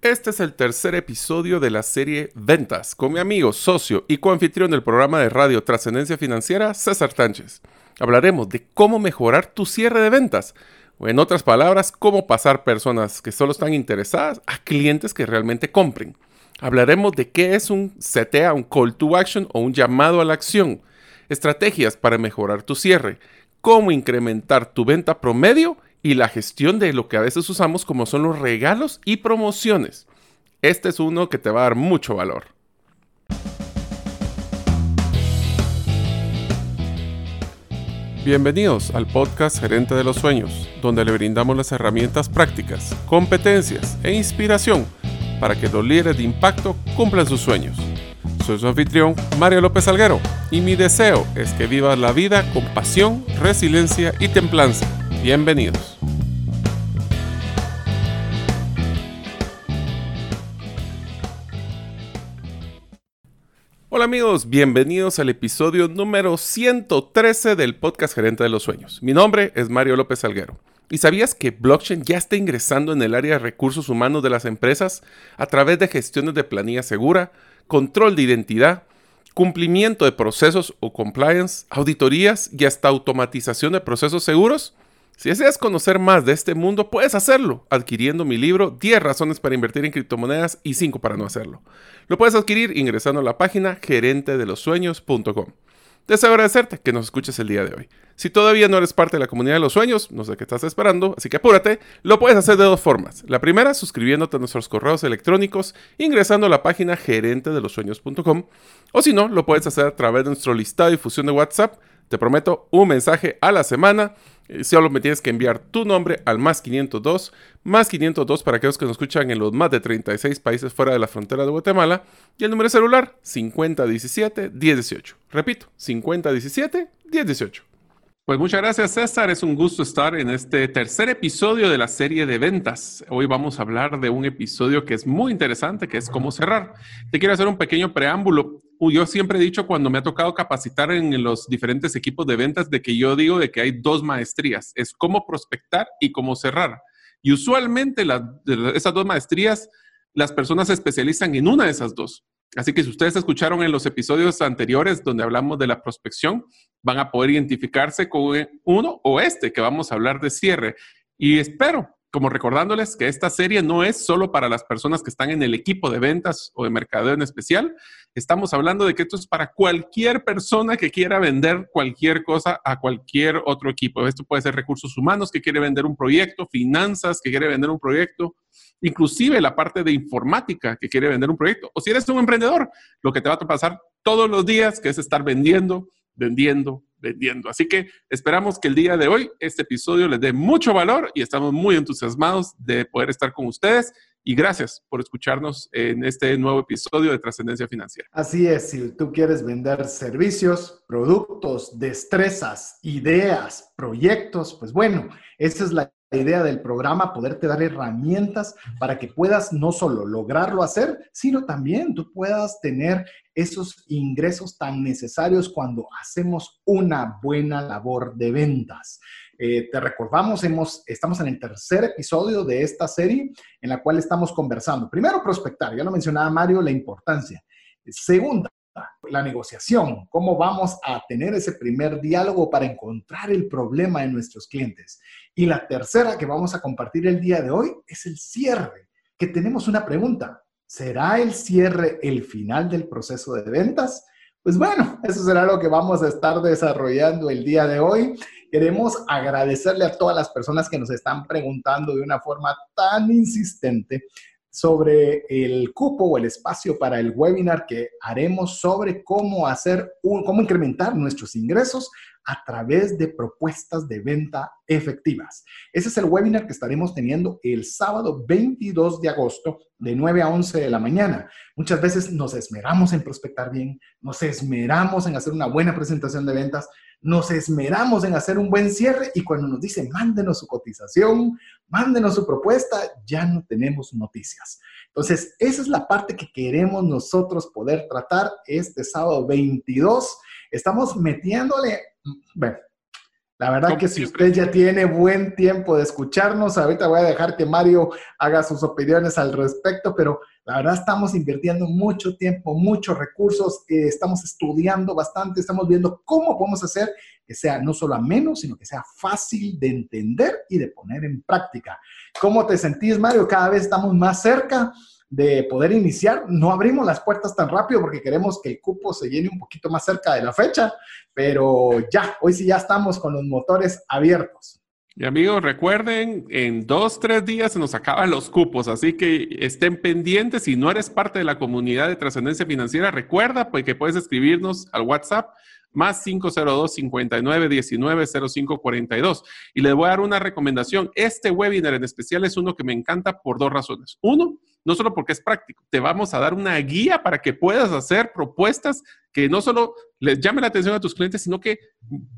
Este es el tercer episodio de la serie Ventas con mi amigo, socio y coanfitrión del programa de radio Trascendencia Financiera, César Tánchez. Hablaremos de cómo mejorar tu cierre de ventas, o en otras palabras, cómo pasar personas que solo están interesadas a clientes que realmente compren. Hablaremos de qué es un CTA, un call to action o un llamado a la acción, estrategias para mejorar tu cierre, cómo incrementar tu venta promedio y la gestión de lo que a veces usamos como son los regalos y promociones. Este es uno que te va a dar mucho valor. Bienvenidos al podcast Gerente de los Sueños, donde le brindamos las herramientas prácticas, competencias e inspiración para que los líderes de impacto cumplan sus sueños. Soy su anfitrión, Mario López Alguero, y mi deseo es que vivas la vida con pasión, resiliencia y templanza Bienvenidos. Hola amigos, bienvenidos al episodio número 113 del podcast Gerente de los Sueños. Mi nombre es Mario López Alguero. ¿Y sabías que blockchain ya está ingresando en el área de recursos humanos de las empresas a través de gestiones de planilla segura, control de identidad, cumplimiento de procesos o compliance, auditorías y hasta automatización de procesos seguros? Si deseas conocer más de este mundo, puedes hacerlo adquiriendo mi libro 10 razones para invertir en criptomonedas y 5 para no hacerlo. Lo puedes adquirir ingresando a la página gerentedelosueños.com. Deseo agradecerte que nos escuches el día de hoy. Si todavía no eres parte de la comunidad de los sueños, no sé qué estás esperando, así que apúrate. Lo puedes hacer de dos formas. La primera, suscribiéndote a nuestros correos electrónicos, ingresando a la página gerentedelosueños.com. O si no, lo puedes hacer a través de nuestro listado de difusión de WhatsApp. Te prometo un mensaje a la semana solo me tienes que enviar tu nombre al más 502, más 502 para aquellos que nos escuchan en los más de 36 países fuera de la frontera de Guatemala, y el número celular 5017-1018. Repito, 5017-1018. Pues muchas gracias César, es un gusto estar en este tercer episodio de la serie de ventas. Hoy vamos a hablar de un episodio que es muy interesante, que es cómo cerrar. Te quiero hacer un pequeño preámbulo. Yo siempre he dicho cuando me ha tocado capacitar en los diferentes equipos de ventas de que yo digo de que hay dos maestrías, es cómo prospectar y cómo cerrar. Y usualmente esas dos maestrías, las personas se especializan en una de esas dos. Así que si ustedes escucharon en los episodios anteriores donde hablamos de la prospección, van a poder identificarse con uno o este que vamos a hablar de cierre. Y espero, como recordándoles que esta serie no es solo para las personas que están en el equipo de ventas o de mercadeo en especial. Estamos hablando de que esto es para cualquier persona que quiera vender cualquier cosa a cualquier otro equipo. Esto puede ser recursos humanos que quiere vender un proyecto, finanzas que quiere vender un proyecto, inclusive la parte de informática que quiere vender un proyecto, o si eres un emprendedor, lo que te va a pasar todos los días, es estar vendiendo, vendiendo, vendiendo. Así que esperamos que el día de hoy este episodio les dé mucho valor y estamos muy entusiasmados de poder estar con ustedes. Y gracias por escucharnos en este nuevo episodio de Trascendencia Financiera. Así es, si tú quieres vender servicios, productos, destrezas, ideas, proyectos, pues bueno, esa es la idea del programa, poderte dar herramientas para que puedas no solo lograrlo hacer, sino también tú puedas tener esos ingresos tan necesarios cuando hacemos una buena labor de ventas. Eh, te recordamos, hemos, estamos en el tercer episodio de esta serie en la cual estamos conversando. Primero, prospectar, ya lo mencionaba Mario, la importancia. Segunda, la negociación, cómo vamos a tener ese primer diálogo para encontrar el problema de nuestros clientes. Y la tercera que vamos a compartir el día de hoy es el cierre, que tenemos una pregunta. ¿Será el cierre el final del proceso de ventas? Pues bueno, eso será lo que vamos a estar desarrollando el día de hoy. Queremos agradecerle a todas las personas que nos están preguntando de una forma tan insistente sobre el cupo o el espacio para el webinar que haremos sobre cómo hacer, cómo incrementar nuestros ingresos a través de propuestas de venta efectivas. Ese es el webinar que estaremos teniendo el sábado 22 de agosto de 9 a 11 de la mañana. Muchas veces nos esmeramos en prospectar bien, nos esmeramos en hacer una buena presentación de ventas, nos esmeramos en hacer un buen cierre y cuando nos dicen mándenos su cotización, mándenos su propuesta, ya no tenemos noticias. Entonces, esa es la parte que queremos nosotros poder tratar este sábado 22. Estamos metiéndole, bueno, La verdad que si usted ya tiene buen tiempo de escucharnos, ahorita voy a dejar que Mario haga sus opiniones al respecto, pero la verdad estamos invirtiendo mucho tiempo, muchos recursos, eh, estamos estudiando bastante, estamos viendo cómo podemos hacer que sea no solo ameno, sino que sea fácil de entender y de poner en práctica. ¿Cómo te sentís, Mario? Cada vez estamos más cerca de poder iniciar. No abrimos las puertas tan rápido porque queremos que el cupo se llene un poquito más cerca de la fecha, pero ya, hoy sí ya estamos con los motores abiertos. Y amigos, recuerden, en dos, tres días se nos acaban los cupos, así que estén pendientes. Si no eres parte de la comunidad de trascendencia financiera, recuerda pues, que puedes escribirnos al WhatsApp más 502 59 19 05 42. Y les voy a dar una recomendación. Este webinar en especial es uno que me encanta por dos razones. Uno, no solo porque es práctico, te vamos a dar una guía para que puedas hacer propuestas que no solo les llame la atención a tus clientes, sino que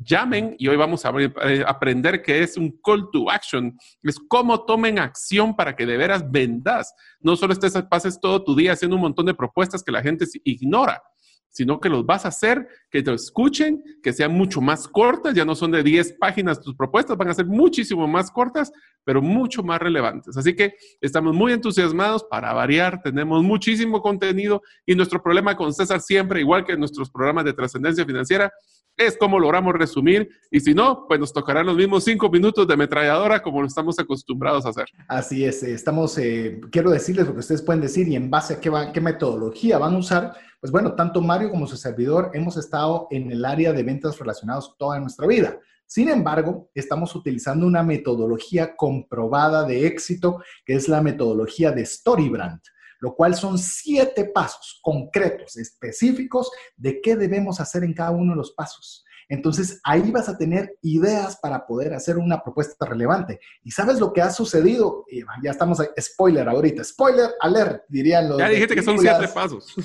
llamen y hoy vamos a eh, aprender que es un call to action, es cómo tomen acción para que de veras vendas. No solo estés, pases todo tu día haciendo un montón de propuestas que la gente ignora sino que los vas a hacer, que te escuchen, que sean mucho más cortas, ya no son de 10 páginas tus propuestas, van a ser muchísimo más cortas, pero mucho más relevantes. Así que estamos muy entusiasmados para variar, tenemos muchísimo contenido y nuestro problema con César siempre, igual que nuestros programas de trascendencia financiera, es cómo logramos resumir y si no, pues nos tocarán los mismos cinco minutos de ametralladora como lo estamos acostumbrados a hacer. Así es, eh, estamos, eh, quiero decirles lo que ustedes pueden decir y en base a qué, qué metodología van a usar pues bueno, tanto Mario como su servidor hemos estado en el área de ventas relacionados toda nuestra vida. Sin embargo, estamos utilizando una metodología comprobada de éxito, que es la metodología de Storybrand, lo cual son siete pasos concretos, específicos de qué debemos hacer en cada uno de los pasos. Entonces ahí vas a tener ideas para poder hacer una propuesta relevante. ¿Y sabes lo que ha sucedido? ya estamos, spoiler ahorita, spoiler alert, dirían los... Ya dijiste que son siete pasos.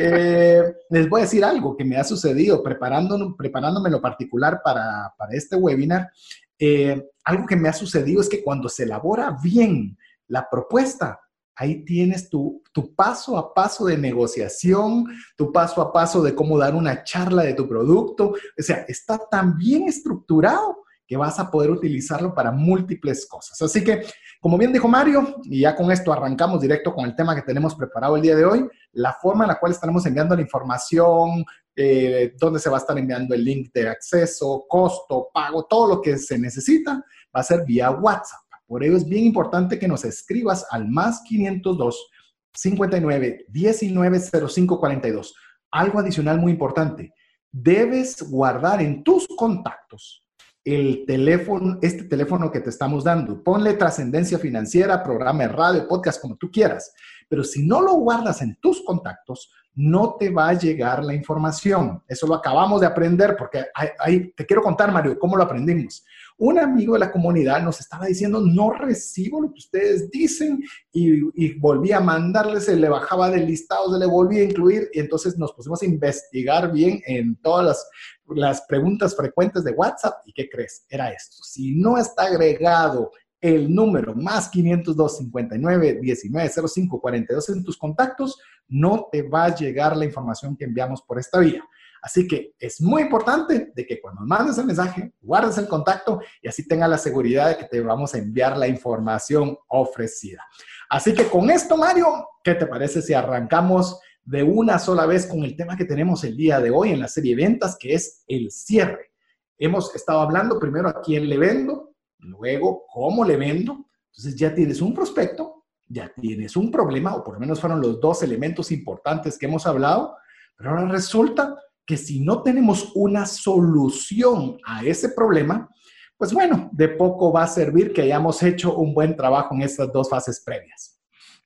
Eh, les voy a decir algo que me ha sucedido preparándome, preparándome lo particular para, este webinar. Eh, algo que me ha sucedido es que cuando se elabora bien la propuesta, Ahí tienes tu, paso a paso de negociación, tu paso a paso de cómo dar una charla de tu producto. O sea, está tan bien estructurado que vas a poder utilizarlo para múltiples cosas. Así que, como bien dijo Mario, y ya con esto arrancamos directo con el tema que tenemos preparado el día de hoy, la forma en la cual estaremos enviando la información, eh, dónde se va a estar enviando el link de acceso, costo, pago, todo lo que se necesita, va a ser vía WhatsApp. Por ello es bien importante que nos escribas al más 502 59 19 05 42. Algo adicional muy importante. Debes guardar en tus contactos el teléfono, este teléfono que te estamos dando. Ponle trascendencia financiera, programa de radio, podcast, como tú quieras. Pero si no lo guardas en tus contactos, no te va a llegar la información. Eso lo acabamos de aprender porque ahí te quiero contar, Mario, cómo lo aprendimos un amigo de la comunidad nos estaba diciendo, no recibo lo que ustedes dicen y, volví a mandarle, se le bajaba del listado, se le volvía a incluir y entonces nos pusimos a investigar bien en todas las, las preguntas frecuentes de WhatsApp y ¿qué crees? Era esto, si no está agregado el número más 502 59 19 05 42 en tus contactos, no te va a llegar la información que enviamos por esta vía. Así que es muy importante de que cuando mandes el mensaje, guardes el contacto y así tengas la seguridad de que te vamos a enviar la información ofrecida. Así que con esto, Mario, ¿qué te parece si arrancamos de una sola vez con el tema que tenemos el día de hoy en la serie ventas, que es el cierre? Hemos estado hablando primero a quién le vendo, luego cómo le vendo. Entonces ya tienes un prospecto, ya tienes un problema, o por lo menos fueron los dos elementos importantes que hemos hablado, pero ahora resulta que si no tenemos una solución a ese problema, pues bueno, de poco va a servir que hayamos hecho un buen trabajo en estas dos fases previas.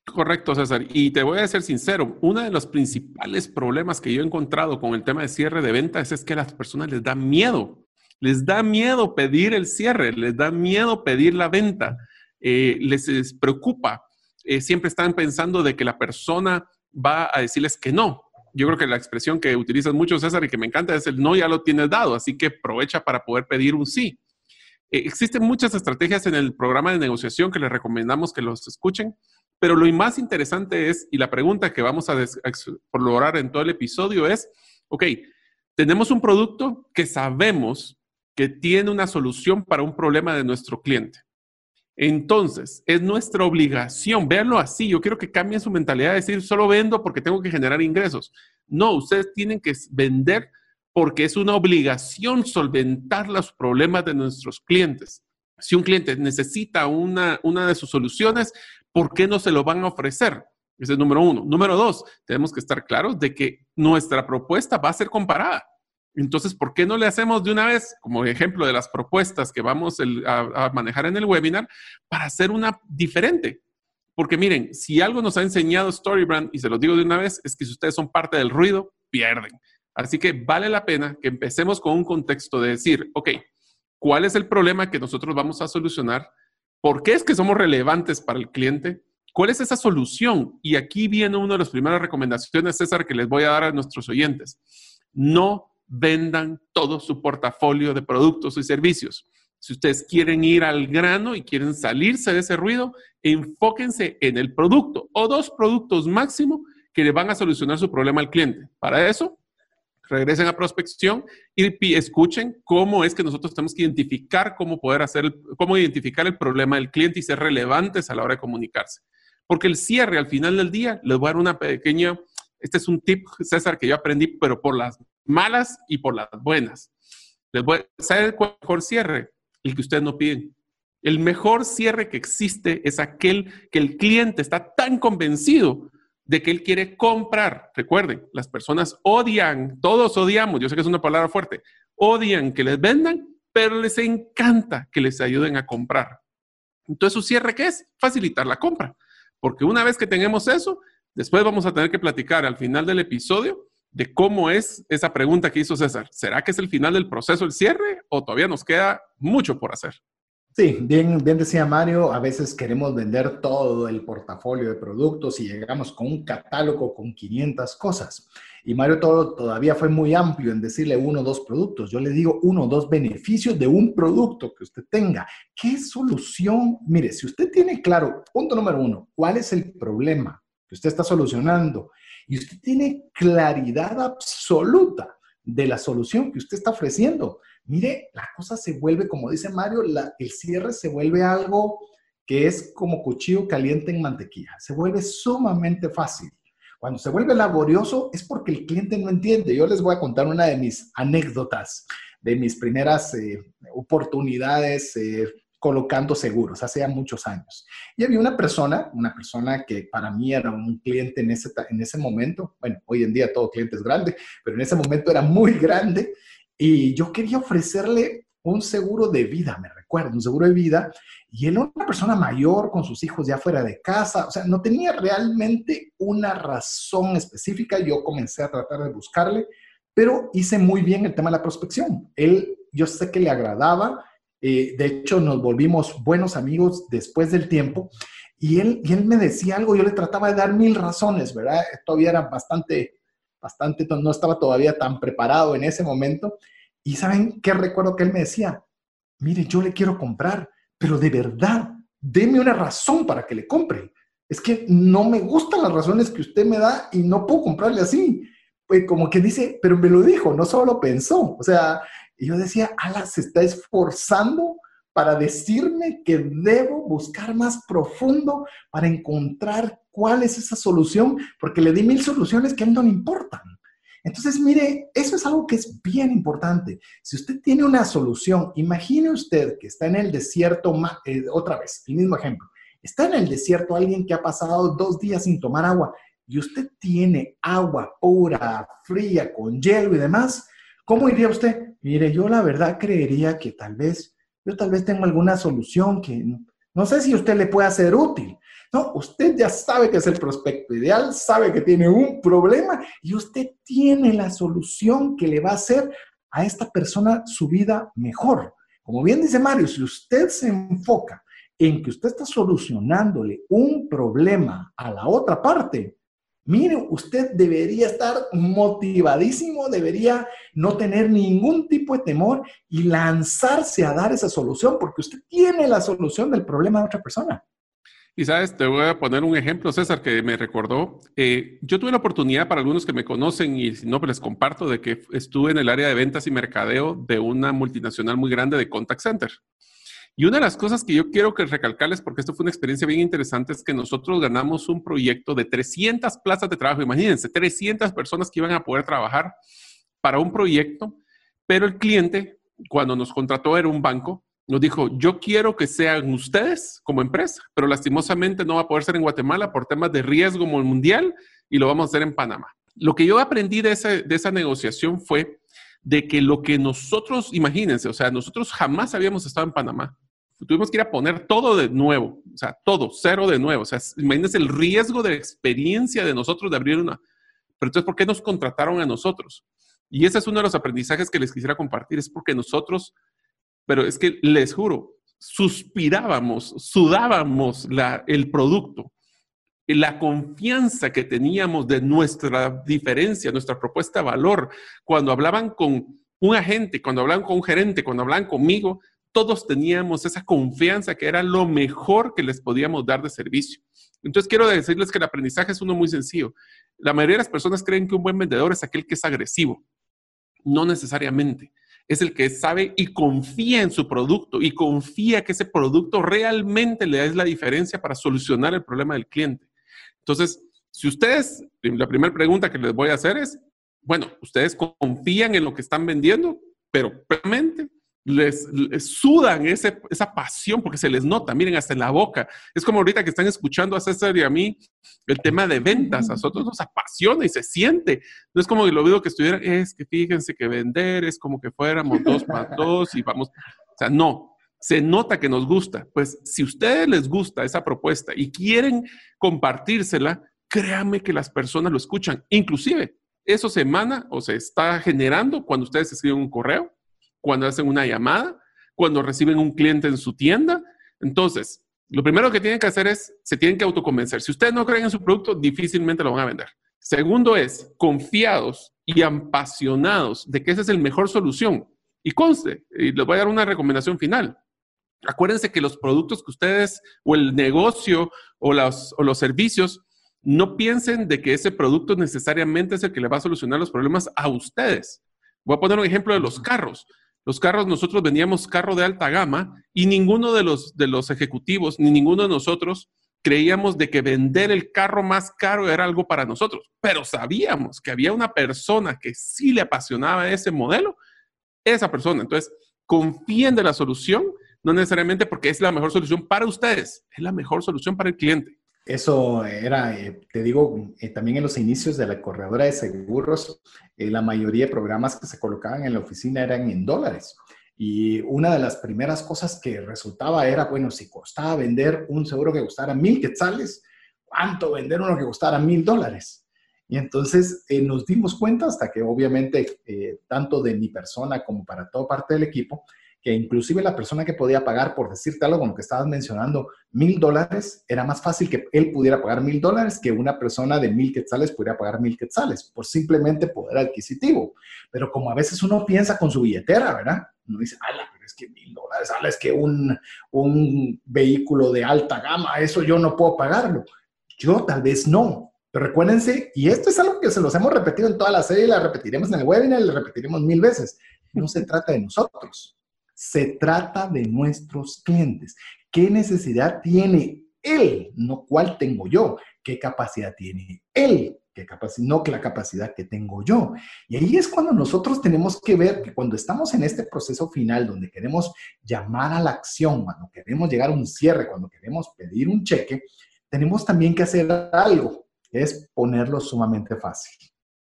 Correcto, César. Y te voy a ser sincero, uno de los principales problemas que yo he encontrado con el tema de cierre de ventas es que a las personas les da miedo. Les da miedo pedir el cierre, les da miedo pedir la venta, eh, les, preocupa. Eh, siempre están pensando de que la persona va a decirles que no yo creo que la expresión que utilizas mucho, César, y que me encanta es el no ya lo tienes dado, así que aprovecha para poder pedir un sí. Eh, existen muchas estrategias en el programa de negociación que les recomendamos que los escuchen, pero lo más interesante es, y la pregunta que vamos a explorar en todo el episodio es, ok, tenemos un producto que sabemos que tiene una solución para un problema de nuestro cliente. Entonces, es nuestra obligación, véanlo así, yo quiero que cambien su mentalidad de decir, solo vendo porque tengo que generar ingresos. No, ustedes tienen que vender porque es una obligación solventar los problemas de nuestros clientes. Si un cliente necesita una, una de sus soluciones, ¿por qué no se lo van a ofrecer? Ese es número uno. Número dos, tenemos que estar claros de que nuestra propuesta va a ser comparada. Entonces, ¿por qué no le hacemos de una vez, como ejemplo de las propuestas que vamos a, manejar en el webinar, para hacer una diferente? Porque miren, si algo nos ha enseñado Storybrand, y se lo digo de una vez, es que si ustedes son parte del ruido, pierden. Así que vale la pena que empecemos con un contexto de decir, ok, ¿cuál es el problema que nosotros vamos a solucionar? ¿Por qué es que somos relevantes para el cliente? ¿Cuál es esa solución? Y aquí viene una de las primeras recomendaciones, César, que les voy a dar a nuestros oyentes. No vendan todo su portafolio de productos y servicios. Si ustedes quieren ir al grano y quieren salirse de ese ruido, enfóquense en el producto o dos productos máximo que le van a solucionar su problema al cliente. Para eso, regresen a prospección y escuchen cómo es que nosotros tenemos que identificar cómo poder hacer, cómo identificar el problema del cliente y ser relevantes a la hora de comunicarse. Porque el cierre al final del día les voy a dar una pequeña, este es un tip, César, que yo aprendí, pero por las malas y por las buenas. Les voy a, ¿Sabe cuál mejor cierre? El que ustedes no piden. El mejor cierre que existe es aquel que el cliente está tan convencido de que él quiere comprar. Recuerden, las personas odian, todos odiamos, yo sé que es una palabra fuerte, odian que les vendan, pero les encanta que les ayuden a comprar. Entonces, su cierre, ¿qué es? Facilitar la compra. Porque una vez que tengamos eso, después vamos a tener que platicar al final del episodio de cómo es esa pregunta que hizo César. ¿Será que es el final del proceso, el cierre, o todavía nos queda mucho por hacer? Sí, bien, bien decía Mario, a veces queremos vender todo el portafolio de productos y llegamos con un catálogo con 500 cosas. Y Mario todo, todavía fue muy amplio en decirle uno o dos productos. Yo le digo uno o dos beneficios de un producto que usted tenga. ¿Qué solución? Mire, si usted tiene claro, punto número uno, cuál es el problema que usted está solucionando y usted tiene claridad absoluta de la solución que usted está ofreciendo, mire, la cosa se vuelve, como dice Mario, el cierre se vuelve algo que es como cuchillo caliente en mantequilla, se vuelve sumamente fácil. Cuando se vuelve laborioso es porque el cliente no entiende. Yo les voy a contar una de mis anécdotas, de mis primeras eh, oportunidades eh, colocando seguros hace ya muchos años. Y había una persona, una persona que para mí era un cliente en ese, en ese momento, bueno, hoy en día todo cliente es grande, pero en ese momento era muy grande y yo quería ofrecerle un seguro de vida, me recuerdo, un seguro de vida, y él una persona mayor con sus hijos ya fuera de casa, o sea, no tenía realmente una razón específica, yo comencé a tratar de buscarle, pero hice muy bien el tema de la prospección. Él, yo sé que le agradaba, eh, de hecho, nos volvimos buenos amigos después del tiempo. Y él, él me decía algo, yo le trataba de dar mil razones, ¿verdad? Todavía era bastante, bastante, no estaba todavía tan preparado en ese momento. Y ¿saben qué recuerdo que él me decía? Mire, yo le quiero comprar, pero de verdad, deme una razón para que le compre. Es que no me gustan las razones que usted me da y no puedo comprarle así. Pues como que dice, pero me lo dijo, no solo pensó. O sea, y yo decía, ala, se está esforzando para decirme que debo buscar más profundo para encontrar cuál es esa solución, porque le di mil soluciones que a él no le importan. Entonces, mire, eso es algo que es bien importante. Si usted tiene una solución, imagine usted que está en el desierto, eh, otra vez, el mismo ejemplo, está en el desierto alguien que ha pasado dos días sin tomar agua y usted tiene agua pura, fría, con hielo y demás, ¿Cómo iría usted? Mire, yo la verdad creería que tal vez, yo tal vez tengo alguna solución que no, sé si usted le puede ser útil. No, usted ya sabe que es el prospecto ideal, sabe que tiene un problema y usted tiene la solución que le va a hacer a esta persona su vida mejor. Como bien dice Mario, si usted se enfoca en que usted está solucionándole un problema a la otra parte, Mire, usted debería estar motivadísimo, debería no tener ningún tipo de temor y lanzarse a dar esa solución porque usted tiene la solución del problema de otra persona. Y sabes, te voy a poner un ejemplo, César, que me recordó. Eh, yo tuve la oportunidad, para algunos que me conocen y si no, pues les comparto, de que estuve en el área de ventas y mercadeo de una multinacional muy grande de contact center. Y una de las cosas que yo quiero que recalcarles, porque esto fue una experiencia bien interesante, es que nosotros ganamos un proyecto de 300 plazas de trabajo. Imagínense, 300 personas que iban a poder trabajar para un proyecto, pero el cliente, cuando nos contrató, era un banco nos dijo, yo quiero que sean ustedes como empresa, pero lastimosamente no va a poder ser en Guatemala por temas de riesgo mundial y lo vamos a hacer en Panamá. Lo que yo aprendí de de esa negociación fue de que lo que nosotros, imagínense, o sea, nosotros jamás habíamos estado en Panamá. Tuvimos que ir a poner todo de nuevo, o sea, todo, cero de nuevo. O sea, imagínense el riesgo de experiencia de nosotros de abrir una. Pero entonces, ¿por qué nos contrataron a nosotros? Y ese es uno de los aprendizajes que les quisiera compartir, es porque nosotros pero es que les juro, suspirábamos, sudábamos el producto. La confianza que teníamos de nuestra diferencia, nuestra propuesta de valor, cuando hablaban con un agente, cuando hablaban con un gerente, cuando hablaban conmigo, todos teníamos esa confianza que era lo mejor que les podíamos dar de servicio. Entonces quiero decirles que el aprendizaje es uno muy sencillo. La mayoría de las personas creen que un buen vendedor es aquel que es agresivo. No necesariamente es el que sabe y confía en su producto y confía que ese producto realmente le da la diferencia para solucionar el problema del cliente. Entonces, si ustedes, la primera pregunta que les voy a hacer es, bueno, ustedes confían en lo que están vendiendo, pero realmente les, sudan esa pasión porque se les nota, miren, hasta en la boca. Es como ahorita que están escuchando a César y a mí el tema de ventas, a nosotros nos apasiona y se siente. No es como que lo veo que estuviera, es que fíjense que vender es como que fuéramos dos para dos y vamos, o sea, no, se nota que nos gusta. Pues si a ustedes les gusta esa propuesta y quieren compartírsela, créanme que las personas lo escuchan. Inclusive, eso se emana o se está generando cuando ustedes escriben un correo cuando hacen una llamada, cuando reciben un cliente en su tienda. Entonces, lo primero que tienen que hacer es, se tienen que autoconvencer. Si ustedes no creen en su producto, difícilmente lo van a vender. Segundo es, confiados y apasionados de que esa es la mejor solución. Y conste, y les voy a dar una recomendación final. Acuérdense que los productos que ustedes, o el negocio, o los, o los servicios, no piensen de que ese producto necesariamente es el que le va a solucionar los problemas a ustedes. Voy a poner un ejemplo de los carros. Los carros, nosotros vendíamos carro de alta gama y ninguno de los, de los ejecutivos, ni ninguno de nosotros creíamos de que vender el carro más caro era algo para nosotros, pero sabíamos que había una persona que sí le apasionaba ese modelo, esa persona. Entonces, confíen de la solución, no necesariamente porque es la mejor solución para ustedes, es la mejor solución para el cliente. Eso era, eh, te digo, eh, también en los inicios de la corredora de seguros, eh, la mayoría de programas que se colocaban en la oficina eran en dólares. Y una de las primeras cosas que resultaba era, bueno, si costaba vender un seguro que costara mil quetzales, ¿cuánto vender uno que costara mil dólares? Y entonces nos dimos cuenta hasta que obviamente, tanto de mi persona como para toda parte del equipo, que inclusive la persona que podía pagar, por decirte algo como que estabas mencionando, mil dólares, era más fácil que él pudiera pagar mil dólares que una persona de mil quetzales pudiera pagar mil quetzales, por simplemente poder adquisitivo. Pero como a veces uno piensa con su billetera, ¿verdad? Uno dice, ala, pero es que mil dólares, ala, es que un, un vehículo de alta gama, eso yo no puedo pagarlo. Yo tal vez no, pero recuérdense, y esto es algo que se los hemos repetido en toda la serie, la repetiremos en el webinar, la repetiremos mil veces. No se trata de nosotros, se trata de nuestros clientes. ¿Qué necesidad tiene él? No cuál tengo yo. ¿Qué capacidad tiene él? ¿Qué capacidad? No que la capacidad que tengo yo. Y ahí es cuando nosotros tenemos que ver que cuando estamos en este proceso final donde queremos llamar a la acción, cuando queremos llegar a un cierre, cuando queremos pedir un cheque, tenemos también que hacer algo, es ponerlo sumamente fácil.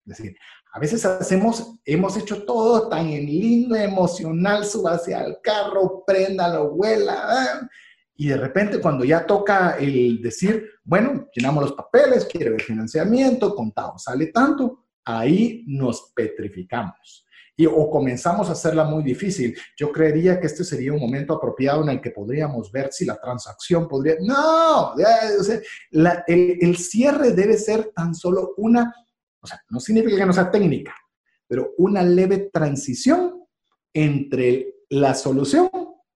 Es decir, a veces hacemos, hemos hecho todo tan lindo, emocional, suba hacia el carro, préndalo, vuela, ah, y de repente cuando ya toca el decir, bueno, llenamos los papeles, quiere ver financiamiento, contado, sale tanto, ahí nos petrificamos. Y, o comenzamos a hacerla muy difícil. Yo creería que este sería un momento apropiado en el que podríamos ver si la transacción podría... No, el, el cierre debe ser tan solo una o sea, no significa que no sea técnica, pero una leve transición entre la solución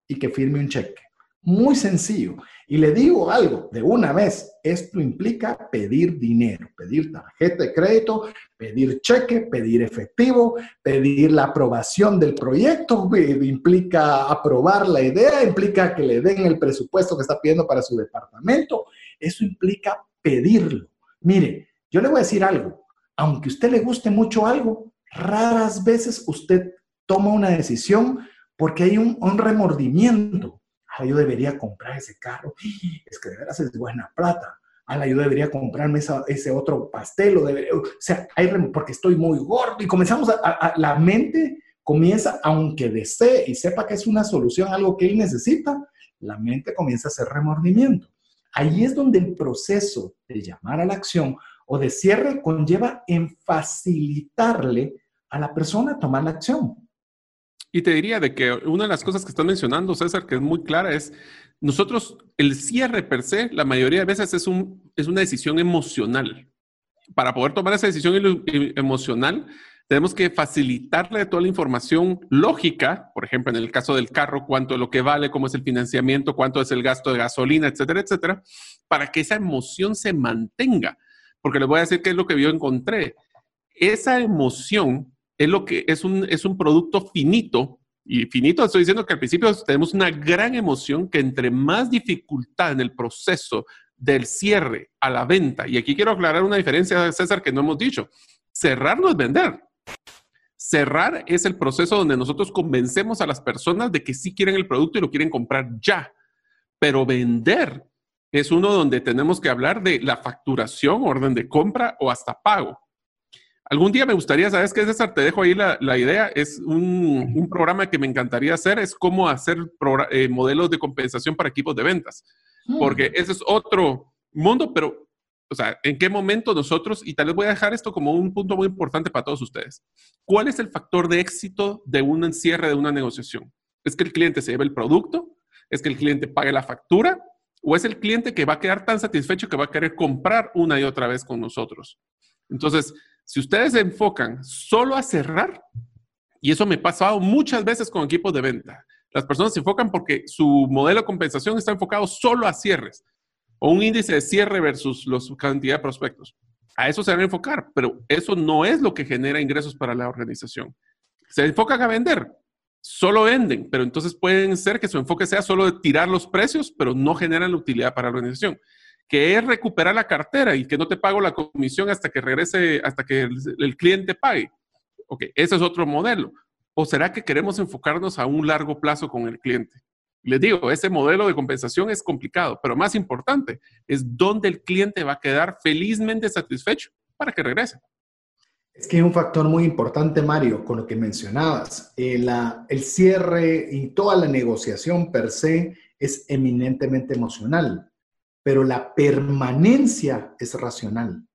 y que firme un cheque. muy sencillo. Y le digo algo de una vez, esto implica pedir dinero, pedir tarjeta de crédito, pedir cheque, pedir efectivo, pedir la aprobación del proyecto, implica aprobar la idea, implica que le den el presupuesto que está pidiendo para su departamento, eso implica pedirlo. Mire, yo le voy a decir algo, aunque a usted le guste mucho algo, raras veces usted toma una decisión porque hay un, remordimiento. Ah, yo debería comprar ese carro. Es que de veras es buena plata. Ah, yo debería comprarme ese otro pastel. O, o sea, hay porque estoy muy gordo. Y comenzamos a, la mente comienza, aunque desee y sepa que es una solución, algo que él necesita, la mente comienza a hacer remordimiento. Ahí es donde el proceso de llamar a la acción o de cierre conlleva en facilitarle a la persona tomar la acción. Y te diría de que una de las cosas que estás mencionando, César, que es muy clara, es nosotros, el cierre per se, la mayoría de veces es, un, es una decisión emocional. Para poder tomar esa decisión em, emocional, tenemos que facilitarle toda la información lógica, por ejemplo, en el caso del carro, cuánto es lo que vale, cómo es el financiamiento, cuánto es el gasto de gasolina, etcétera, etcétera, para que esa emoción se mantenga. Porque les voy a decir qué es lo que yo encontré. Esa emoción es lo que es un, es un producto finito. Y finito, estoy diciendo que al principio tenemos una gran emoción que entre más dificultad en el proceso del cierre a la venta, y aquí quiero aclarar una diferencia, César, que no hemos dicho. Cerrar no es vender. Cerrar es el proceso donde nosotros convencemos a las personas de que sí quieren el producto y lo quieren comprar ya. Pero vender es uno donde tenemos que hablar de la facturación, orden de compra o hasta pago. Algún día me gustaría, ¿sabes qué, César? Te dejo ahí la, idea. Es un, programa que me encantaría hacer, es cómo hacer eh, modelos de compensación para equipos de ventas. Mm. Porque ese es otro mundo, pero, o sea, ¿en qué momento nosotros, y tal vez voy a dejar esto como un punto muy importante para todos ustedes, ¿cuál es el factor de éxito de un encierre de una negociación? ¿Es que el cliente se lleve el producto? ¿Es que el cliente pague la factura? ¿O es el cliente que va a quedar tan satisfecho que va a querer comprar una y otra vez con nosotros? Entonces, si ustedes se enfocan solo a cerrar, y eso me ha pasado muchas veces con equipos de venta, las personas se enfocan porque su modelo de compensación está enfocado solo a cierres o un índice de cierre versus la cantidad de prospectos. A eso se van a enfocar, pero eso no es lo que genera ingresos para la organización. Se enfocan a vender, solo venden, pero entonces pueden ser que su enfoque sea solo de tirar los precios, pero no generan la utilidad para la organización que es recuperar la cartera y que no te pago la comisión hasta que regrese, hasta que el, cliente pague. Ok, ese es otro modelo. ¿O será que queremos enfocarnos a un largo plazo con el cliente? Les digo, ese modelo de compensación es complicado, pero más importante es dónde el cliente va a quedar felizmente satisfecho para que regrese. Es que hay un factor muy importante, Mario, con lo que mencionabas. el cierre y toda la negociación per se es eminentemente emocional pero la permanencia es racional.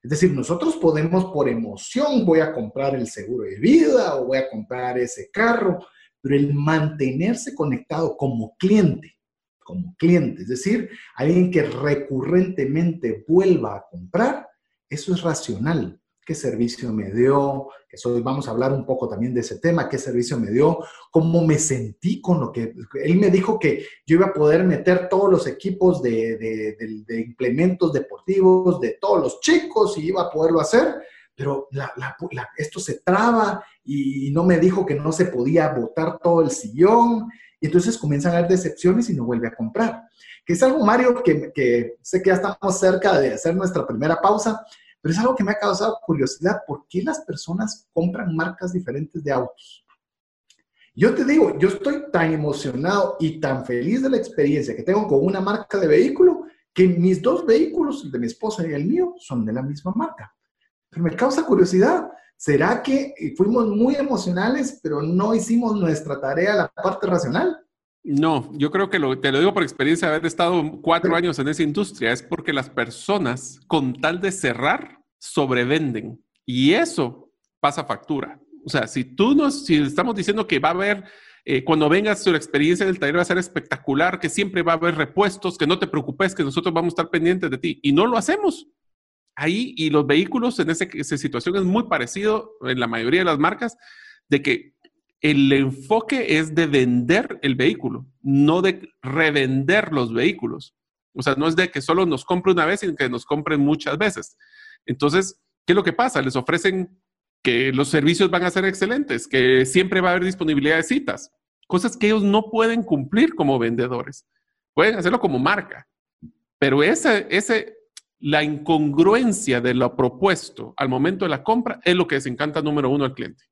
Es decir, nosotros podemos por emoción, voy a comprar el seguro de vida o voy a comprar ese carro, pero el mantenerse conectado como cliente, como cliente, es decir, alguien que recurrentemente vuelva a comprar, eso es racional qué servicio me dio, hoy vamos a hablar un poco también de ese tema, qué servicio me dio, cómo me sentí con lo que él me dijo que yo iba a poder meter todos los equipos de, implementos deportivos de todos los chicos y iba a poderlo hacer, pero esto se traba y no me dijo que no se podía botar todo el sillón y entonces comienzan a haber decepciones y no vuelve a comprar. Que es algo, Mario, que, que sé que ya estamos cerca de hacer nuestra primera pausa, pero es algo que me ha causado curiosidad. ¿Por qué las personas compran marcas diferentes de autos? Yo te digo, yo estoy tan emocionado y tan feliz de la experiencia que tengo con una marca de vehículo que mis dos vehículos, el de mi esposa y el mío, son de la misma marca. Pero me causa curiosidad. ¿Será que fuimos muy emocionales, pero no hicimos nuestra tarea, la parte racional? No, yo creo que te lo digo por experiencia de haber estado cuatro años en esa industria, es porque las personas con tal de cerrar, sobrevenden y eso pasa factura. O sea, si tú nos, si estamos diciendo que va a haber, eh, cuando vengas su experiencia del taller va a ser espectacular, que siempre va a haber repuestos, que no te preocupes, que nosotros vamos a estar pendientes de ti y no lo hacemos. Ahí y los vehículos en esa situación es muy parecido en la mayoría de las marcas de que el enfoque es de vender el vehículo, no de revender los vehículos. O sea, no es de que solo nos compre una vez, sino que nos compren muchas veces. Entonces, ¿qué es lo que pasa? Les ofrecen que los servicios van a ser excelentes, que siempre va a haber disponibilidad de citas, cosas que ellos no pueden cumplir como vendedores. Pueden hacerlo como marca, pero ese, ese, la incongruencia de lo propuesto al momento de la compra es lo que desencanta número uno al cliente.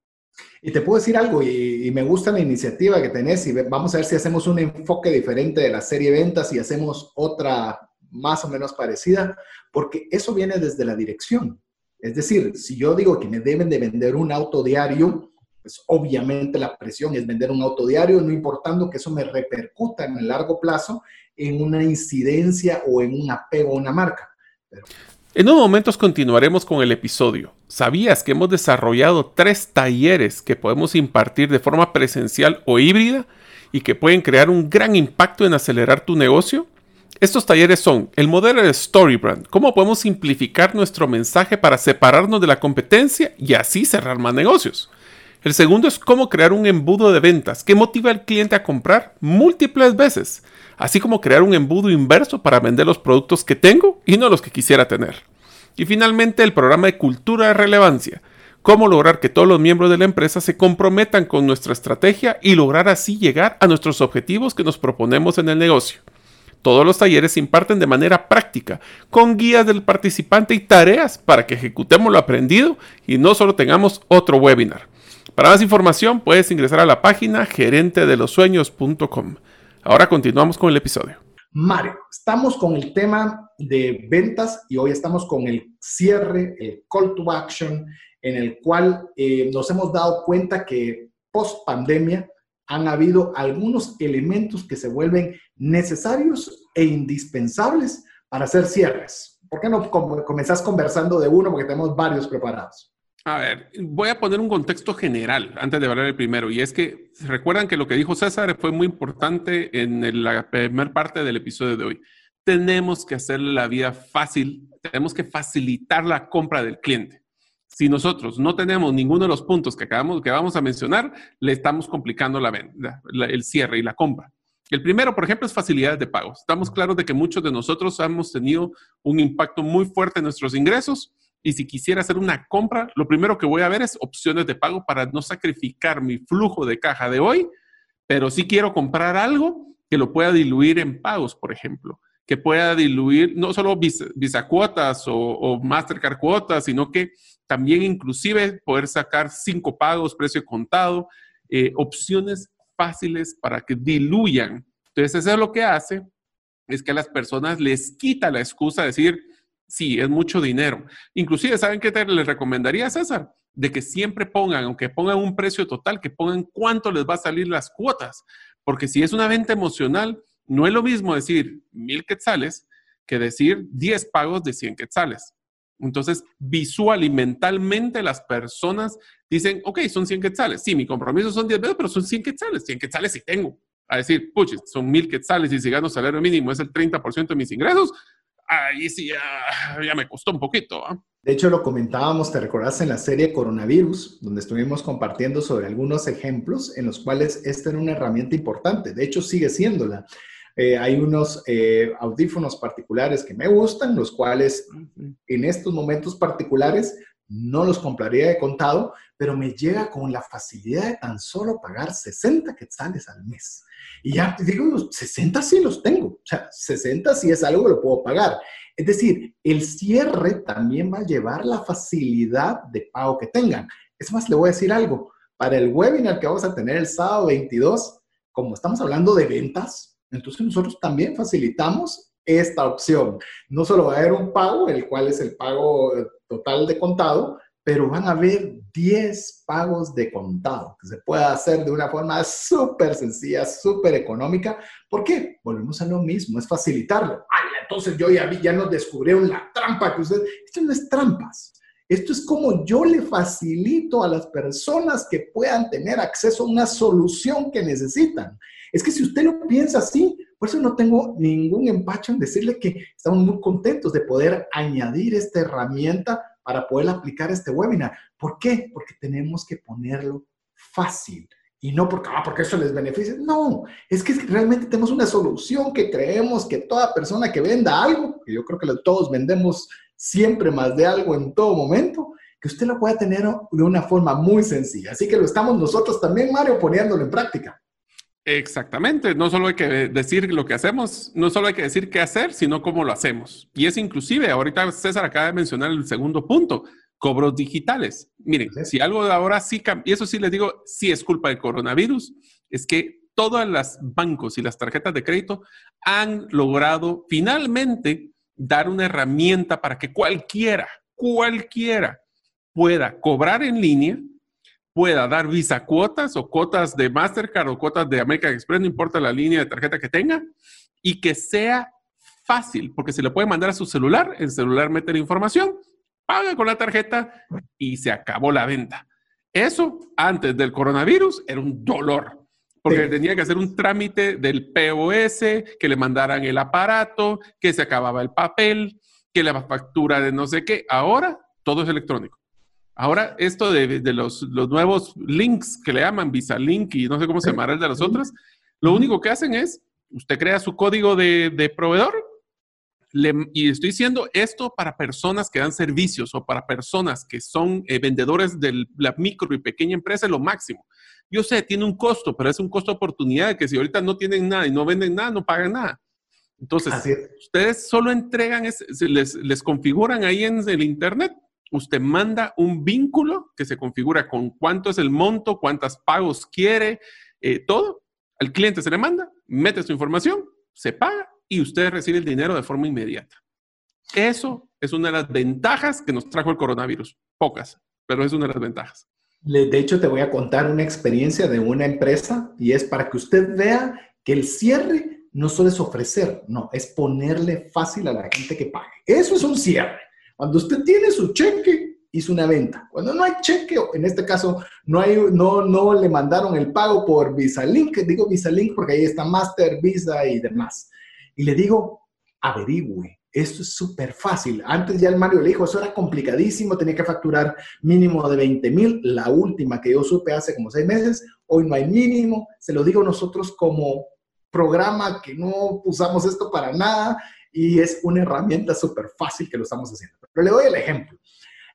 Y te puedo decir algo, y, me gusta la iniciativa que tenés, y vamos a ver si hacemos un enfoque diferente de la serie ventas y hacemos otra más o menos parecida, porque eso viene desde la dirección. Es decir, si yo digo que me deben de vender un auto diario, pues obviamente la presión es vender un auto diario, no importando que eso me repercuta en el largo plazo en una incidencia o en un apego a una marca. En unos momentos continuaremos con el episodio. ¿Sabías que hemos desarrollado tres talleres que podemos impartir de forma presencial o híbrida y que pueden crear un gran impacto en acelerar tu negocio? Estos talleres son el modelo de Storybrand, cómo podemos simplificar nuestro mensaje para separarnos de la competencia y así cerrar más negocios. El segundo es cómo crear un embudo de ventas que motiva al cliente a comprar múltiples veces así como crear un embudo inverso para vender los productos que tengo y no los que quisiera tener. Y finalmente el programa de cultura de relevancia, cómo lograr que todos los miembros de la empresa se comprometan con nuestra estrategia y lograr así llegar a nuestros objetivos que nos proponemos en el negocio. Todos los talleres se imparten de manera práctica, con guías del participante y tareas para que ejecutemos lo aprendido y no solo tengamos otro webinar. Para más información puedes ingresar a la página gerentedelosueños.com. Ahora continuamos con el episodio. Mario, estamos con el tema de ventas y hoy estamos con el cierre, el call to action, en el cual eh, nos hemos dado cuenta que post pandemia han habido algunos elementos que se vuelven necesarios e indispensables para hacer cierres. ¿Por qué no comenzás conversando de uno? Porque tenemos varios preparados. A ver, voy a poner un contexto general antes de hablar del primero, y es que recuerdan que lo que dijo César fue muy importante en la primera parte del episodio de hoy. Tenemos que hacerle la vida fácil, tenemos que facilitar la compra del cliente. Si nosotros no tenemos ninguno de los puntos que acabamos que vamos a mencionar, le estamos complicando la venta, el cierre y la compra. El primero, por ejemplo, es facilidades de pago. Estamos claros de que muchos de nosotros hemos tenido un impacto muy fuerte en nuestros ingresos y si quisiera hacer una compra, lo primero que voy a ver es opciones de pago para no sacrificar mi flujo de caja de hoy, pero si quiero comprar algo que lo pueda diluir en pagos, por ejemplo, que pueda diluir no solo visa, cuotas o, Mastercard cuotas, sino que también inclusive poder sacar cinco pagos, precio contado, eh, opciones fáciles para que diluyan. Entonces, eso es lo que hace, es que a las personas les quita la excusa de decir, sí, es mucho dinero. Inclusive, ¿saben qué te les recomendaría, César? De que siempre pongan, aunque pongan un precio total, que pongan cuánto les va a salir las cuotas. Porque si es una venta emocional, no es lo mismo decir mil quetzales que decir 10 pagos de 100 quetzales. Entonces, visual y mentalmente las personas dicen, ok, son 100 quetzales. Sí, mi compromiso son 10 veces, pero son 100 quetzales. 100 quetzales sí tengo. A decir, puches, son mil quetzales y si gano salario mínimo es el 30% de mis ingresos, ahí sí ya, me costó un poquito. ¿ah? De hecho, lo comentábamos, te recordás, en la serie Coronavirus, donde estuvimos compartiendo sobre algunos ejemplos en los cuales esta era una herramienta importante. De hecho, sigue siéndola. Eh, hay unos eh, audífonos particulares que me gustan, los cuales en estos momentos particulares no los compraría de contado, pero me llega con la facilidad de tan solo pagar 60 quetzales al mes. Y ya digo, 60 sí los tengo, o sea, 60 sí es algo que lo puedo pagar. Es decir, el cierre también va a llevar la facilidad de pago que tengan. Es más, le voy a decir algo. Para el webinar que vamos a tener el sábado 22, como estamos hablando de ventas, entonces nosotros también facilitamos esta opción. No solo va a haber un pago, el cual es el pago total de contado, pero van a haber 10 pagos de contado que se puede hacer de una forma súper sencilla, súper económica. ¿Por qué? Volvemos a lo mismo, es facilitarlo. Ay, entonces yo ya vi, ya nos descubrieron la trampa que ustedes... Esto no es trampas. Esto es como yo le facilito a las personas que puedan tener acceso a una solución que necesitan. Es que si usted lo piensa así, por eso no tengo ningún empacho en decirle que estamos muy contentos de poder añadir esta herramienta para poder aplicar este webinar. ¿Por qué? Porque tenemos que ponerlo fácil. y no porque, ah, porque eso les beneficia. No, es que realmente tenemos una solución que creemos que toda persona que venda algo, que yo creo que todos vendemos siempre más de algo en todo momento, que usted lo pueda tener de una forma muy sencilla. Así que lo estamos nosotros también, Mario, poniéndolo en práctica. Exactamente, no solo hay que decir lo que hacemos, no solo hay que decir qué hacer, sino cómo lo hacemos. Y es inclusive, ahorita César acaba de mencionar el segundo punto, cobros digitales. Miren, si algo de ahora sí cambia, y eso sí les digo, sí es culpa del coronavirus, es que todas las bancos y las tarjetas de crédito han logrado finalmente dar una herramienta para que cualquiera, cualquiera pueda cobrar en línea, pueda dar visa cuotas o cuotas de Mastercard o cuotas de American Express, no importa la línea de tarjeta que tenga, y que sea fácil, porque se le puede mandar a su celular, el celular mete la información paga con la tarjeta y se acabó la venta. Eso antes del coronavirus era un dolor, porque tenía que hacer un trámite del POS, que le mandaran el aparato, que se acababa el papel, que la factura de no sé qué. Ahora todo es electrónico. Ahora esto de, los, nuevos links que le llaman Visa Link y no sé cómo se llamará el de las otras, lo único que hacen es, usted crea su código de, de proveedor y estoy diciendo esto para personas que dan servicios o para personas que son eh, vendedores de la micro y pequeña empresa, es lo máximo. Yo sé, tiene un costo, pero es un costo de oportunidad que si ahorita no tienen nada y no venden nada, no pagan nada. Entonces, ustedes solo entregan, les, les configuran ahí en el Internet, usted manda un vínculo que se configura con cuánto es el monto, cuántos pagos quiere, eh, todo. Al cliente se le manda, mete su información, se paga y usted recibe el dinero de forma inmediata. Eso es una de las ventajas que nos trajo el coronavirus. Pocas, pero es una de las ventajas. De hecho, te voy a contar una experiencia de una empresa y es para que usted vea que el cierre no solo es ofrecer, no, es ponerle fácil a la gente que pague. Eso es un cierre. Cuando usted tiene su cheque, hizo una venta. Cuando no hay cheque, en este caso no, hay, no, no le mandaron el pago por Visa Link, digo Visa Link porque ahí está Master, Visa y demás. Y le digo, averigüe, esto es súper fácil. Antes ya el Mario le dijo, eso era complicadísimo, tenía que facturar mínimo de 20 mil. La última que yo supe hace como seis meses, hoy no hay mínimo. Se lo digo nosotros como programa que no usamos esto para nada y es una herramienta súper fácil que lo estamos haciendo. Pero le doy el ejemplo.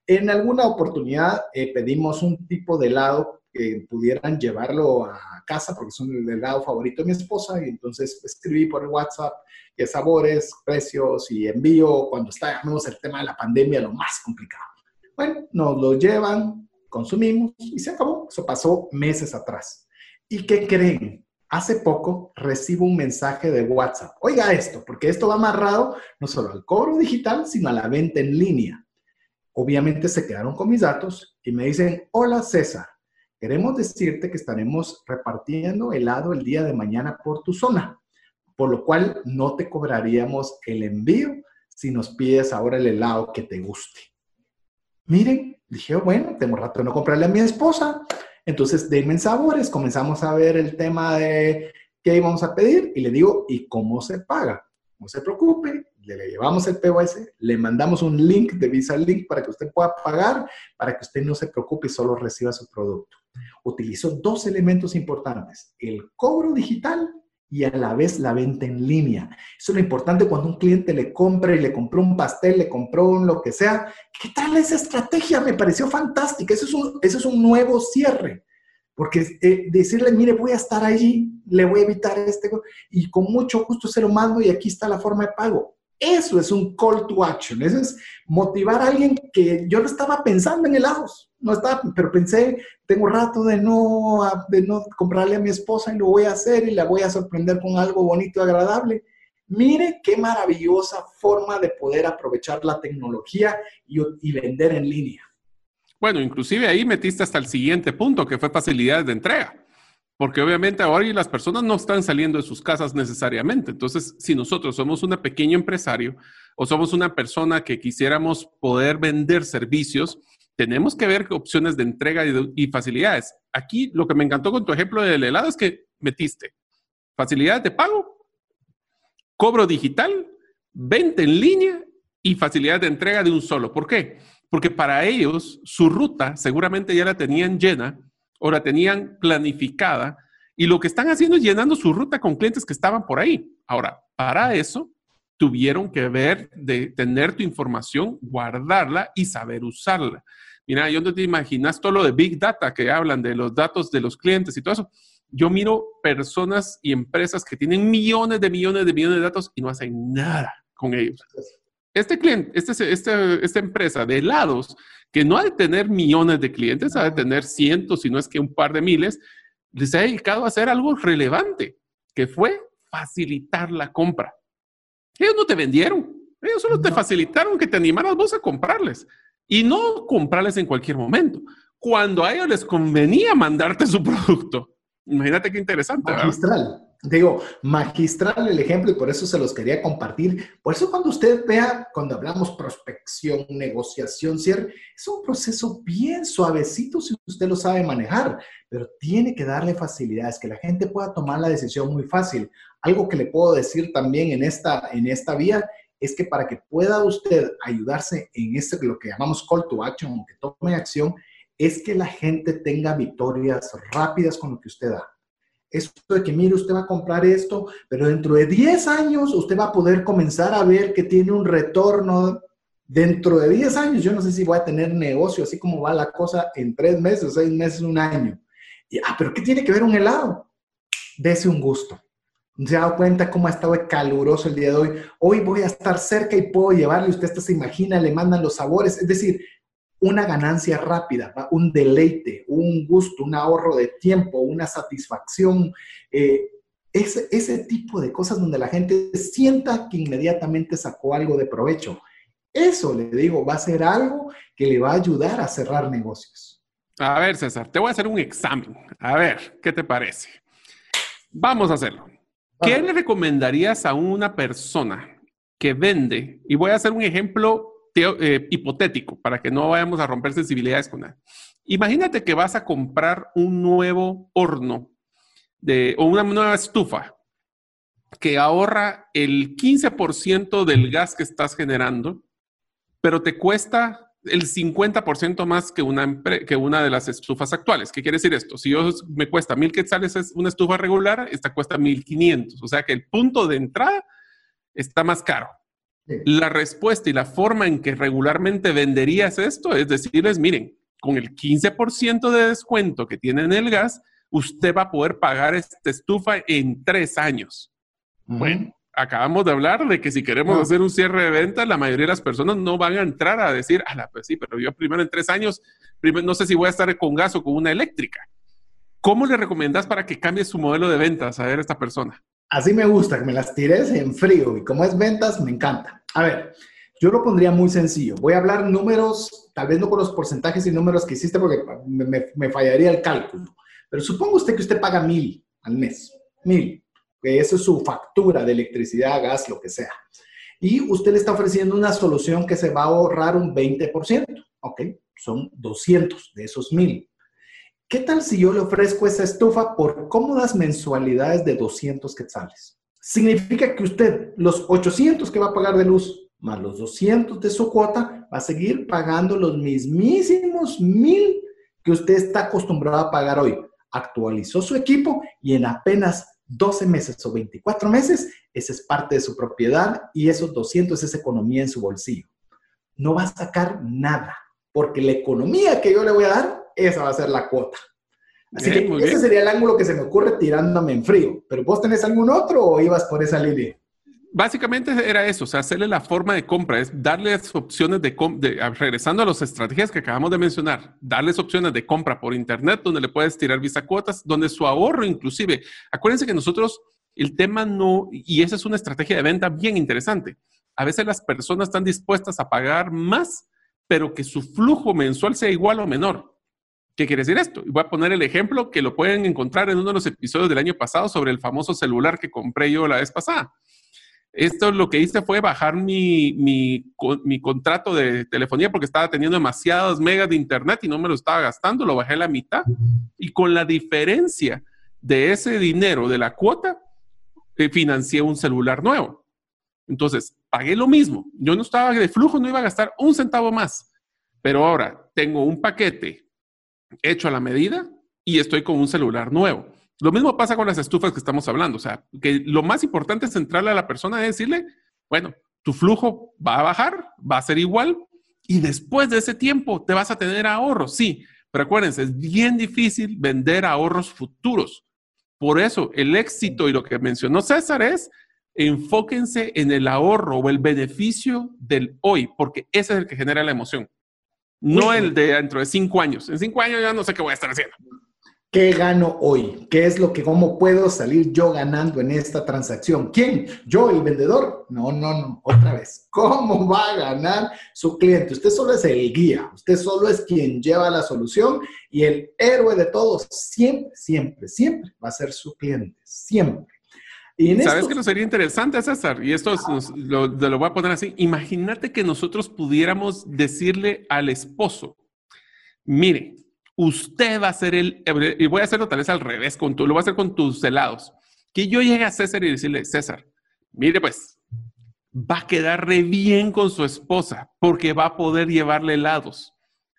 En alguna oportunidad eh, pedimos un tipo de helado que pudieran llevarlo a casa porque es un helado favorito de mi esposa y entonces escribí por el WhatsApp qué sabores, precios y envío cuando estábamos el tema de la pandemia lo más complicado. Bueno, nos lo llevan, consumimos y se acabó. Eso pasó meses atrás. ¿Y qué creen? Hace poco recibo un mensaje de WhatsApp. Oiga esto, porque esto va amarrado no solo al cobro digital, sino a la venta en línea. Obviamente se quedaron con mis datos y me dicen, hola César, queremos decirte que estaremos repartiendo helado el día de mañana por tu zona por lo cual no te cobraríamos el envío si nos pides ahora el helado que te guste. Miren, dije, bueno, tengo rato de no comprarle a mi esposa, entonces denme sabores, comenzamos a ver el tema de qué íbamos a pedir y le digo, ¿y cómo se paga? No se preocupe, le llevamos el POS, le mandamos un link de Visa Link para que usted pueda pagar, para que usted no se preocupe y solo reciba su producto. Utilizo dos elementos importantes, el cobro digital y a la vez la venta en línea. Eso es lo importante cuando un cliente le compra y le compró un pastel, le compró un lo que sea. ¿Qué tal esa estrategia? Me pareció fantástica. Eso es un, eso es un nuevo cierre. Porque eh, decirle, mire, voy a estar allí, le voy a evitar este, y con mucho gusto se lo mando y aquí está la forma de pago. Eso es un call to action, eso es motivar a alguien que yo no estaba pensando en helados, no estaba, pero pensé, tengo rato de no, de no comprarle a mi esposa y lo voy a hacer y la voy a sorprender con algo bonito y agradable. Mire qué maravillosa forma de poder aprovechar la tecnología y, y vender en línea. Bueno, inclusive ahí metiste hasta el siguiente punto, que fue facilidades de entrega. Porque obviamente ahora las personas no están saliendo de sus casas necesariamente. Entonces, si nosotros somos un pequeño empresario o somos una persona que quisiéramos poder vender servicios, tenemos que ver opciones de entrega y, facilidades. Aquí lo que me encantó con tu ejemplo del helado es que metiste facilidades de pago, cobro digital, venta en línea y facilidades de entrega de un solo. ¿Por qué? Porque para ellos su ruta seguramente ya la tenían llena o la tenían planificada y lo que están haciendo es llenando su ruta con clientes que estaban por ahí. Ahora, para eso tuvieron que ver de tener tu información, guardarla y saber usarla. Mira, yo no te imaginas todo lo de Big Data que hablan de los datos de los clientes y todo eso. Yo miro personas y empresas que tienen millones de millones de millones de datos y no hacen nada con ellos. Este cliente, este, este, esta empresa de helados, que no ha de tener millones de clientes, ha de tener cientos, si no es que un par de miles, les ha dedicado a hacer algo relevante, que fue facilitar la compra. Ellos no te vendieron, ellos solo te facilitaron que te animaras vos a comprarles y no comprarles en cualquier momento. Cuando a ellos les convenía mandarte su producto. Imagínate qué interesante. Magistral. Digo, magistral el ejemplo y por eso se los quería compartir. Por eso cuando usted vea, cuando hablamos prospección, negociación, cierre, es un proceso bien suavecito si usted lo sabe manejar, pero tiene que darle facilidades, que la gente pueda tomar la decisión muy fácil. Algo que le puedo decir también en esta, en esta vía es que para que pueda usted ayudarse en este, lo que llamamos call to action, que tome acción, es que la gente tenga victorias rápidas con lo que usted da. Esto de que, mire, usted va a comprar esto, pero dentro de 10 años usted va a poder comenzar a ver que tiene un retorno. Dentro de 10 años, yo no sé si voy a tener negocio, así como va la cosa en 3 meses, 6 meses, un año. Y, ah, pero ¿qué tiene que ver un helado? Dese un gusto. Se ha dado cuenta cómo ha estado caluroso el día de hoy. Hoy voy a estar cerca y puedo llevarle, usted hasta se imagina, le mandan los sabores. Es decir, una ganancia rápida, un deleite, un gusto, un ahorro de tiempo, una satisfacción, eh, ese, ese tipo de cosas donde la gente sienta que inmediatamente sacó algo de provecho. Eso, le digo, va a ser algo que le va a ayudar a cerrar negocios. A ver, César, te voy a hacer un examen. A ver, ¿qué te parece? Vamos a hacerlo. ¿Qué le recomendarías a una persona que vende? Y voy a hacer un ejemplo eh, hipotético para que no vayamos a romper sensibilidades con nada. Imagínate que vas a comprar un nuevo horno de, o una nueva estufa que ahorra el 15% del gas que estás generando, pero te cuesta el 50% más que una, que una de las estufas actuales. ¿Qué quiere decir esto? Si yo me cuesta mil quetzales es una estufa regular, esta cuesta 1500. O sea que el punto de entrada está más caro. La respuesta y la forma en que regularmente venderías esto es decirles, miren, con el 15% de descuento que tiene en el gas, usted va a poder pagar esta estufa en tres años. Bueno, acabamos de hablar de que si queremos hacer un cierre de ventas, la mayoría de las personas no van a entrar a decir, ah, pues sí, pero yo primero en tres años, primero, no sé si voy a estar con gas o con una eléctrica. ¿Cómo le recomendás para que cambie su modelo de ventas a ver esta persona? Así me gusta, que me las tires en frío y como es ventas, me encanta. A ver, yo lo pondría muy sencillo. Voy a hablar números, tal vez no con los porcentajes y números que hiciste porque me, fallaría el cálculo. Pero supongo usted que usted paga mil al mes, mil, que esa es su factura de electricidad, gas, lo que sea. Y usted le está ofreciendo una solución que se va a ahorrar un 20%. Ok, son 200 de esos mil. ¿Qué tal si yo le ofrezco esa estufa por cómodas mensualidades de 200 quetzales? Significa que usted los 800 que va a pagar de luz más los 200 de su cuota va a seguir pagando los mismísimos mil que usted está acostumbrado a pagar hoy. Actualizó su equipo y en apenas 12 meses o 24 meses, esa es parte de su propiedad y esos 200 es economía en su bolsillo. No va a sacar nada, porque la economía que yo le voy a dar esa va a ser la cuota. Así que ese sería el ángulo que se me ocurre tirándome en frío. ¿Pero vos tenés algún otro o ibas por esa línea? Básicamente era eso, o sea, hacerle la forma de compra, es darles opciones de, de, regresando a las estrategias que acabamos de mencionar, darles opciones de compra por internet donde le puedes tirar visa cuotas, donde su ahorro inclusive, acuérdense que nosotros el tema no, y esa es una estrategia de venta bien interesante, a veces las personas están dispuestas a pagar más, pero que su flujo mensual sea igual o menor. ¿Qué quiere decir esto? Voy a poner el ejemplo que lo pueden encontrar en uno de los episodios del año pasado sobre el famoso celular que compré yo la vez pasada. Esto lo que hice fue bajar mi, mi, mi, contrato de telefonía porque estaba teniendo demasiados megas de internet y no me lo estaba gastando, lo bajé a la mitad y con la diferencia de ese dinero de la cuota, eh, financié un celular nuevo. Entonces, pagué lo mismo. Yo no estaba de flujo, no iba a gastar un centavo más. Pero ahora tengo un paquete hecho a la medida, y estoy con un celular nuevo. Lo mismo pasa con las estufas que estamos hablando. O sea, que lo más importante es centrarle a la persona y decirle, bueno, tu flujo va a bajar, va a ser igual, y después de ese tiempo te vas a tener ahorros, sí. Pero acuérdense, es bien difícil vender ahorros futuros. Por eso, el éxito y lo que mencionó César es enfóquense en el ahorro o el beneficio del hoy, porque ese es el que genera la emoción. No el de dentro de cinco años. En cinco años ya no sé qué voy a estar haciendo. ¿Qué gano hoy? ¿Qué es lo que, cómo puedo salir yo ganando en esta transacción? ¿Quién? ¿Yo, el vendedor? No, no, no. Otra vez. ¿Cómo va a ganar su cliente? Usted solo es el guía. Usted solo es quien lleva la solución y el héroe de todos siempre, siempre, siempre va a ser su cliente. Siempre. ¿Sabes que no sería interesante, César? Y esto lo, lo voy a poner así. Imagínate que nosotros pudiéramos decirle al esposo, mire, usted va a ser el, y voy a hacerlo tal vez al revés, con tu, lo voy a hacer con tus helados. Que yo llegue a César y decirle, César, mire pues, va a quedar re bien con su esposa porque va a poder llevarle helados.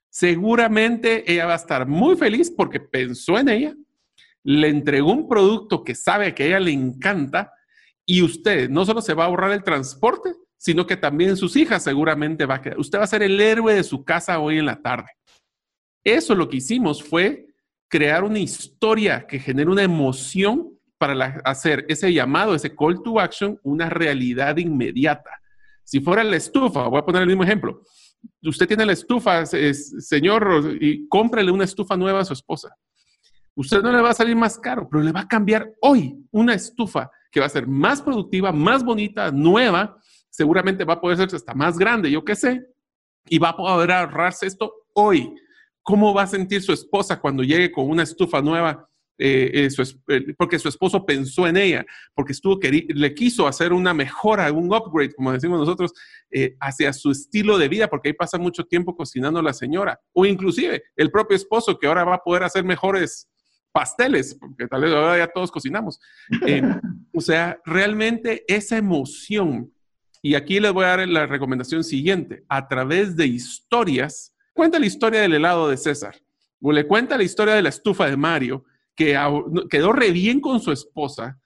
Seguramente ella va a estar muy feliz porque pensó en ella, le entregó un producto que sabe que a ella le encanta y usted no solo se va a ahorrar el transporte, sino que también sus hijas seguramente va a quedar. Usted va a ser el héroe de su casa hoy en la tarde. Eso lo que hicimos fue crear una historia que genere una emoción para hacer ese llamado, ese call to action, una realidad inmediata. Si fuera la estufa, voy a poner el mismo ejemplo. Usted tiene la estufa, señor, y cómprele una estufa nueva a su esposa usted no le va a salir más caro, pero le va a cambiar hoy una estufa que va a ser más productiva, más bonita, nueva, seguramente va a poder ser hasta más grande, yo qué sé, y va a poder ahorrarse esto hoy. ¿Cómo va a sentir su esposa cuando llegue con una estufa nueva? Eh, eh, eh, porque su esposo pensó en ella, porque estuvo le quiso hacer una mejora, un upgrade, como decimos nosotros, hacia su estilo de vida, porque ahí pasa mucho tiempo cocinando la señora, o inclusive el propio esposo que ahora va a poder hacer mejores pasteles, porque tal vez ahora ya todos cocinamos. Eh, o sea, realmente esa emoción, y aquí les voy a dar la recomendación siguiente, a través de historias, cuenta la historia del helado de César, o le cuenta la historia de la estufa de Mario, que quedó re bien con su esposa,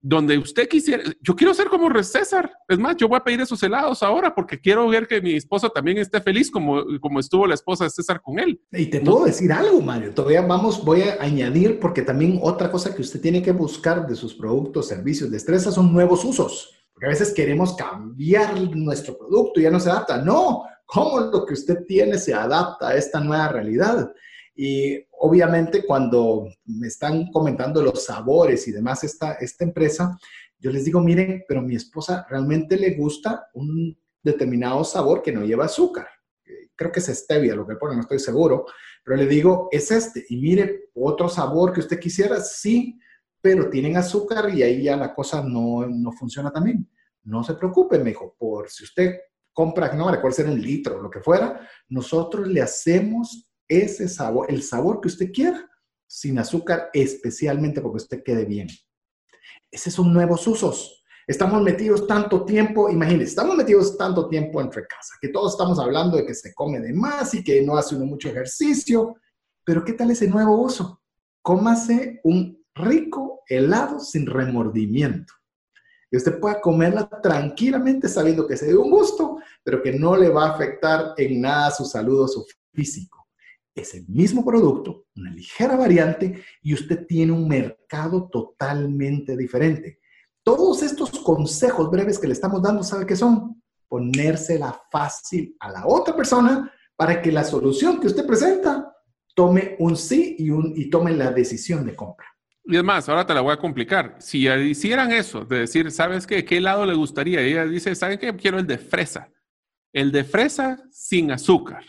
donde usted quisiera, yo quiero ser como César, es más, yo voy a pedir esos helados ahora porque quiero ver que mi esposa también esté feliz como, como estuvo la esposa de César con él. Y te puedo decir algo, Mario, todavía vamos, voy a añadir porque también otra cosa que usted tiene que buscar de sus productos, servicios, destrezas son nuevos usos, porque a veces queremos cambiar nuestro producto y ya no se adapta. No, ¿cómo lo que usted tiene se adapta a esta nueva realidad? Y obviamente cuando me están comentando los sabores y demás esta, esta empresa, yo les digo, miren, pero mi esposa realmente le gusta un determinado sabor que no lleva azúcar. Creo que es stevia lo que pone, no estoy seguro, pero le digo, es este. Y mire, otro sabor que usted quisiera, sí, pero tienen azúcar y ahí ya la cosa no, no funciona también. No se preocupe, me dijo, por si usted compra, no me recuerdo ser un litro lo que fuera, nosotros le hacemos ese sabor, el sabor que usted quiera, sin azúcar, especialmente porque usted quede bien. Esos son nuevos usos. Estamos metidos tanto tiempo, imagínense, estamos metidos tanto tiempo entre casa, que todos estamos hablando de que se come de más y que no hace uno mucho ejercicio, pero ¿qué tal ese nuevo uso? Cómase un rico helado sin remordimiento. Y usted pueda comerla tranquilamente sabiendo que se dé un gusto, pero que no le va a afectar en nada su salud o su físico es el mismo producto, una ligera variante y usted tiene un mercado totalmente diferente. Todos estos consejos breves que le estamos dando, ¿sabe qué son? Ponérsela fácil a la otra persona para que la solución que usted presenta tome un sí y, un, y tome la decisión de compra. Y es más, ahora te la voy a complicar. Si hicieran eso, de decir, ¿sabes qué? ¿Qué lado le gustaría? ella dice, ¿saben qué? Quiero el de fresa. El de fresa sin azúcar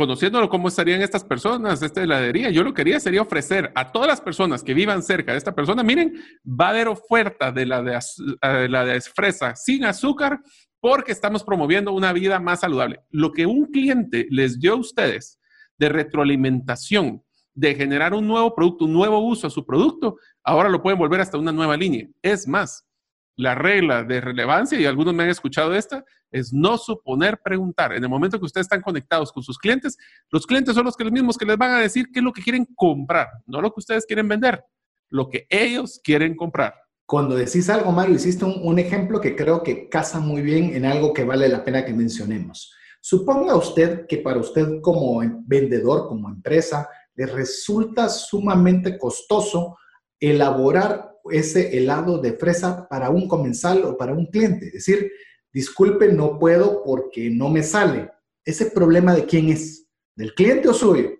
conociéndolo cómo estarían estas personas, esta heladería, yo lo que quería sería ofrecer a todas las personas que vivan cerca de esta persona, miren, va a haber oferta de la de, eh, la de fresa sin azúcar porque estamos promoviendo una vida más saludable. Lo que un cliente les dio a ustedes de retroalimentación, de generar un nuevo producto, un nuevo uso a su producto, ahora lo pueden volver hasta una nueva línea. Es más, la regla de relevancia, y algunos me han escuchado esta, es no suponer preguntar. En el momento que ustedes están conectados con sus clientes, los clientes son los, que, los mismos que les van a decir qué es lo que quieren comprar, no lo que ustedes quieren vender, lo que ellos quieren comprar. Cuando decís algo, Mario, hiciste un, un ejemplo que creo que casa muy bien en algo que vale la pena que mencionemos. Suponga usted que para usted como vendedor, como empresa, le resulta sumamente costoso elaborar ese helado de fresa para un comensal o para un cliente. Es decir, disculpe, no puedo porque no me sale. ¿Ese problema de quién es? ¿Del cliente o suyo?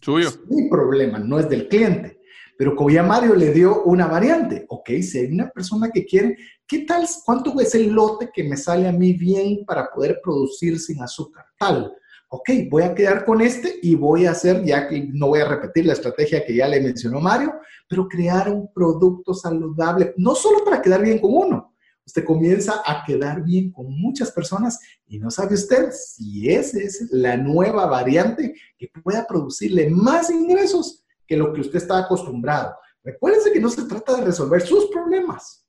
Suyo. mi problema, no es del cliente. Pero como ya Mario le dio una variante, ok, si hay una persona que quiere, ¿qué tal? ¿Cuánto es el lote que me sale a mí bien para poder producir sin azúcar? Tal. Ok, voy a quedar con este y voy a hacer, ya que no voy a repetir la estrategia que ya le mencionó Mario, pero crear un producto saludable, no solo para quedar bien con uno, usted comienza a quedar bien con muchas personas y no sabe usted si esa es la nueva variante que pueda producirle más ingresos que lo que usted está acostumbrado. Recuérdense que no se trata de resolver sus problemas,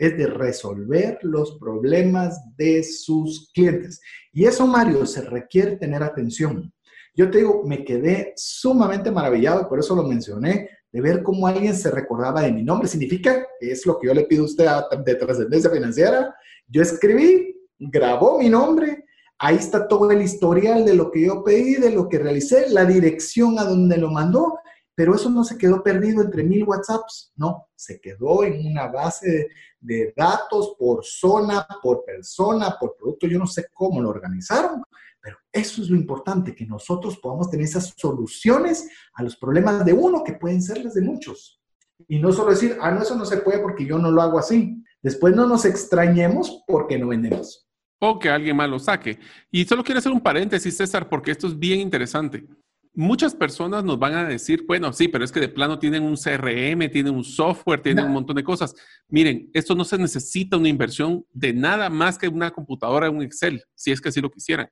es de resolver los problemas de sus clientes. Y eso, Mario, se requiere tener atención. Yo te digo, me quedé sumamente maravillado, por eso lo mencioné, de ver cómo alguien se recordaba de mi nombre. Significa es lo que yo le pido a usted de trascendencia financiera. Yo escribí, grabó mi nombre, ahí está todo el historial de lo que yo pedí, de lo que realicé, la dirección a donde lo mandó, pero eso no se quedó perdido entre mil WhatsApps, no, se quedó en una base de, datos por zona, por persona, por producto, yo no sé cómo lo organizaron, pero eso es lo importante, que nosotros podamos tener esas soluciones a los problemas de uno que pueden ser las de muchos. Y no solo decir, ah, no, eso no se puede porque yo no lo hago así. Después no nos extrañemos porque no vendemos. O que alguien más lo saque. Y solo quiero hacer un paréntesis, César, porque esto es bien interesante. Muchas personas nos van a decir, bueno, sí, pero es que de plano tienen un CRM, tienen un software, tienen un montón de cosas. Miren, esto no se necesita una inversión de nada más que una computadora, un Excel, si es que así lo quisieran.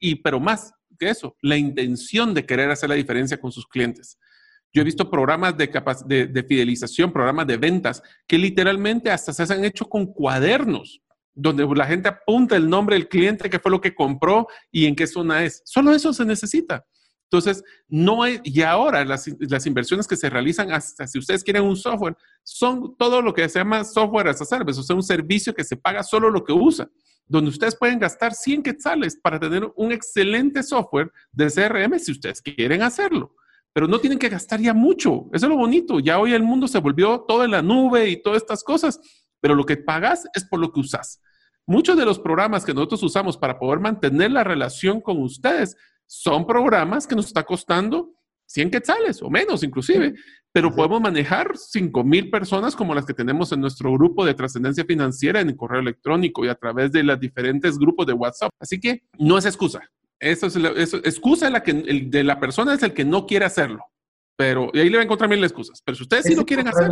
Y, pero más que eso, la intención de querer hacer la diferencia con sus clientes. Yo he visto programas de, de, de, fidelización, programas de ventas, que literalmente hasta se han hecho con cuadernos, donde la gente apunta el nombre del cliente, qué fue lo que compró y en qué zona es. Solo eso se necesita. Entonces, no hay, y ahora las, las, inversiones que se realizan, hasta si ustedes quieren un software, son todo lo que se llama software as a service, o sea, un servicio que se paga solo lo que usa donde ustedes pueden gastar 100 quetzales para tener un excelente software de CRM si ustedes quieren hacerlo. Pero no tienen que gastar ya mucho. Eso es lo bonito. Ya hoy el mundo se volvió todo en la nube y todas estas cosas, pero lo que pagas es por lo que usas. Muchos de los programas que nosotros usamos para poder mantener la relación con ustedes son programas que nos está costando 100 quetzales o menos inclusive, pero podemos manejar 5 mil personas como las que tenemos en nuestro grupo de trascendencia financiera en el correo electrónico y a través de los diferentes grupos de WhatsApp. Así que no es excusa. Eso es, eso, excusa la que, el, de la persona es el que no quiere hacerlo. Pero y ahí le va a encontrar mil excusas. Pero si ustedes sí lo quieren hacer,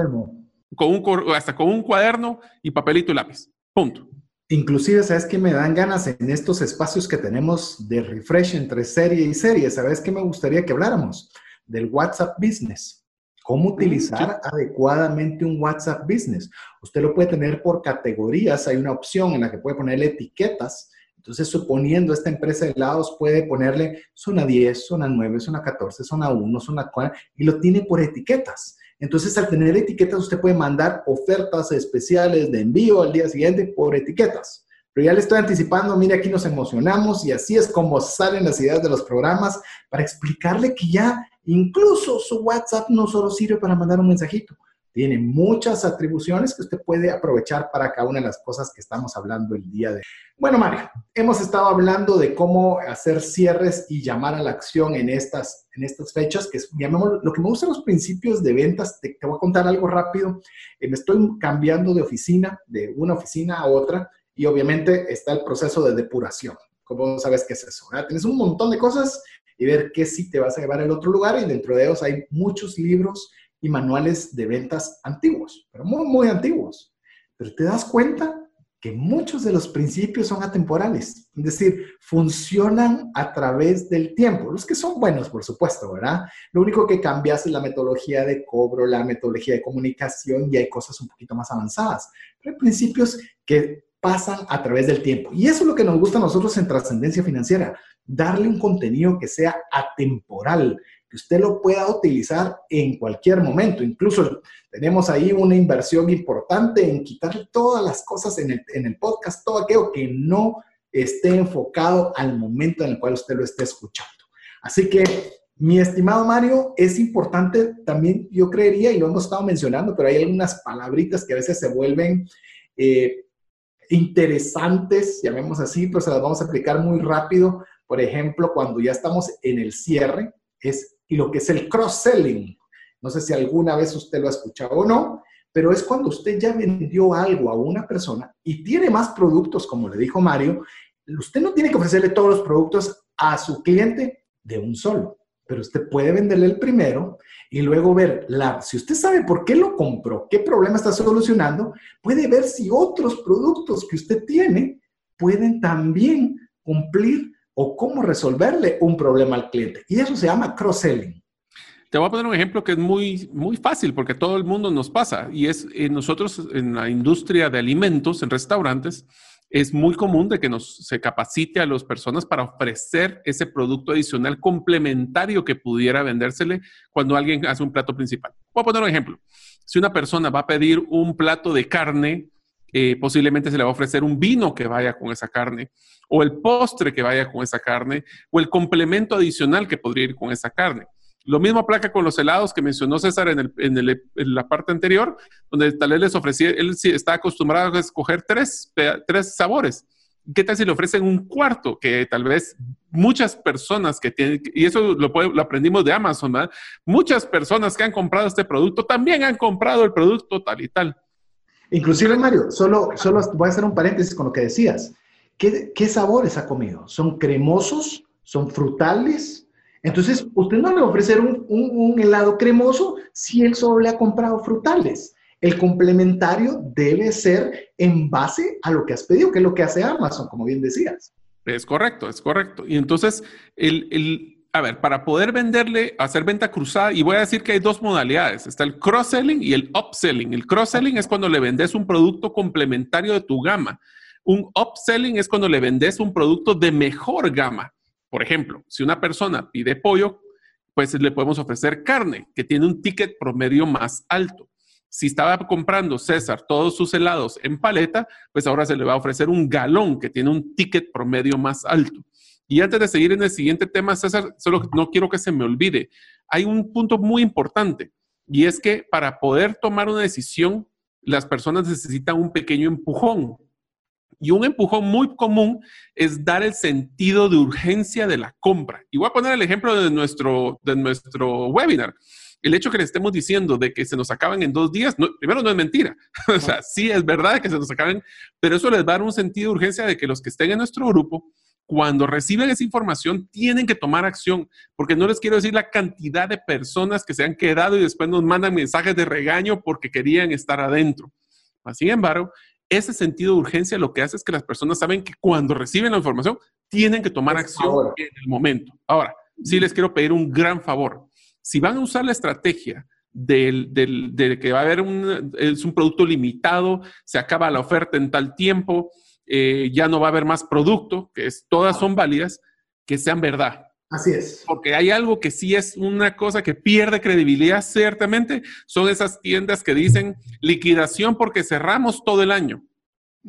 con un, hasta con un cuaderno y papelito y lápiz. Punto. Inclusive, ¿sabes qué me dan ganas en estos espacios que tenemos de refresh entre serie y serie? ¿Sabes qué me gustaría que habláramos? Del WhatsApp Business. ¿Cómo utilizar adecuadamente un WhatsApp Business? Usted lo puede tener por categorías. Hay una opción en la que puede ponerle etiquetas. Entonces, suponiendo esta empresa de helados, puede ponerle zona 10, zona 9, zona 14, zona 1, zona 4, y lo tiene por etiquetas. Entonces, al tener etiquetas, usted puede mandar ofertas especiales de envío al día siguiente por etiquetas. Pero ya le estoy anticipando, mire, aquí nos emocionamos y así es como salen las ideas de los programas para explicarle que ya Incluso su WhatsApp no solo sirve para mandar un mensajito, tiene muchas atribuciones que usted puede aprovechar para cada una de las cosas que estamos hablando el día de hoy. Bueno, Mario, hemos estado hablando de cómo hacer cierres y llamar a la acción en estas, en estas fechas, que es, lo que me gusta los principios de ventas. Te, voy a contar algo rápido. Eh, me estoy cambiando de oficina, de una oficina a otra, y obviamente está el proceso de depuración. ¿Cómo sabes qué es eso? Tienes un montón de cosas y ver qué sí te vas a llevar al otro lugar y dentro de ellos hay muchos libros y manuales de ventas antiguos, pero muy, muy antiguos. Pero te das cuenta que muchos de los principios son atemporales, es decir, funcionan a través del tiempo, los que son buenos, por supuesto, ¿verdad? Lo único que cambias es la metodología de cobro, la metodología de comunicación y hay cosas un poquito más avanzadas, pero hay principios que pasan a través del tiempo. Y eso es lo que nos gusta a nosotros en trascendencia financiera, darle un contenido que sea atemporal, que usted lo pueda utilizar en cualquier momento. Incluso tenemos ahí una inversión importante en quitar todas las cosas en el, en el podcast, todo aquello que no esté enfocado al momento en el cual usted lo esté escuchando. Así que, mi estimado Mario, es importante también, yo creería, y lo hemos estado mencionando, pero hay algunas palabritas que a veces se vuelven eh, interesantes, llamemos así, pero se las vamos a explicar muy rápido. Por ejemplo, cuando ya estamos en el cierre, es y lo que es el cross-selling. No sé si alguna vez usted lo ha escuchado o no, pero es cuando usted ya vendió algo a una persona y tiene más productos, como le dijo Mario, usted no tiene que ofrecerle todos los productos a su cliente de un solo, pero usted puede venderle el primero y luego ver, la, si usted sabe por qué lo compró, qué problema está solucionando, puede ver si otros productos que usted tiene pueden también cumplir o cómo resolverle un problema al cliente. Y eso se llama cross-selling. Te voy a poner un ejemplo que es muy, muy fácil porque todo el mundo nos pasa y es eh, nosotros en la industria de alimentos, en restaurantes, es muy común de que nos se capacite a las personas para ofrecer ese producto adicional complementario que pudiera vendérsele cuando alguien hace un plato principal. Voy a poner un ejemplo. Si una persona va a pedir un plato de carne, eh, posiblemente se le va a ofrecer un vino que vaya con esa carne o el postre que vaya con esa carne, o el complemento adicional que podría ir con esa carne. Lo mismo aplica con los helados que mencionó César en, la parte anterior, donde tal vez les ofrecía, él está acostumbrado a escoger tres, tres sabores. ¿Qué tal si le ofrecen un cuarto? Que tal vez muchas personas que tienen, y eso lo, lo aprendimos de Amazon, ¿verdad? Muchas personas que han comprado este producto también han comprado el producto tal y tal. Inclusive, Mario, solo, solo voy a hacer un paréntesis con lo que decías. ¿Qué, sabores ha comido? ¿Son cremosos? ¿Son frutales? Entonces, usted no le va a ofrecer un, helado cremoso si él solo le ha comprado frutales. El complementario debe ser en base a lo que has pedido, que es lo que hace Amazon, como bien decías. Es correcto, es correcto. Y entonces, el, a ver, para poder venderle, hacer venta cruzada, y voy a decir que hay dos modalidades, está el cross-selling y el upselling. El cross-selling es cuando le vendes un producto complementario de tu gama. Un upselling es cuando le vendes un producto de mejor gama. Por ejemplo, si una persona pide pollo, pues le podemos ofrecer carne, que tiene un ticket promedio más alto. Si estaba comprando César todos sus helados en paleta, pues ahora se le va a ofrecer un galón que tiene un ticket promedio más alto. Y antes de seguir en el siguiente tema, César, solo no quiero que se me olvide. Hay un punto muy importante y es que para poder tomar una decisión, las personas necesitan un pequeño empujón. Y un empujón muy común es dar el sentido de urgencia de la compra. Y voy a poner el ejemplo de nuestro, de nuestro webinar. El hecho que le estemos diciendo de que se nos acaban en dos días, primero no es mentira. o sea, sí es verdad que se nos acaben, pero eso les da un sentido de urgencia de que los que estén en nuestro grupo, cuando reciben esa información, tienen que tomar acción, porque no les quiero decir la cantidad de personas que se han quedado y después nos mandan mensajes de regaño porque querían estar adentro. Sin embargo, ese sentido de urgencia lo que hace es que las personas saben que cuando reciben la información tienen que tomar acción en el momento. Ahora, sí les quiero pedir un gran favor. Si van a usar la estrategia del, de que va a haber un, es un producto limitado, se acaba la oferta en tal tiempo, eh, ya no va a haber más producto, que es, todas son válidas, que sean verdad. Así es. Porque hay algo que sí es una cosa que pierde credibilidad, ciertamente, son esas tiendas que dicen liquidación porque cerramos todo el año.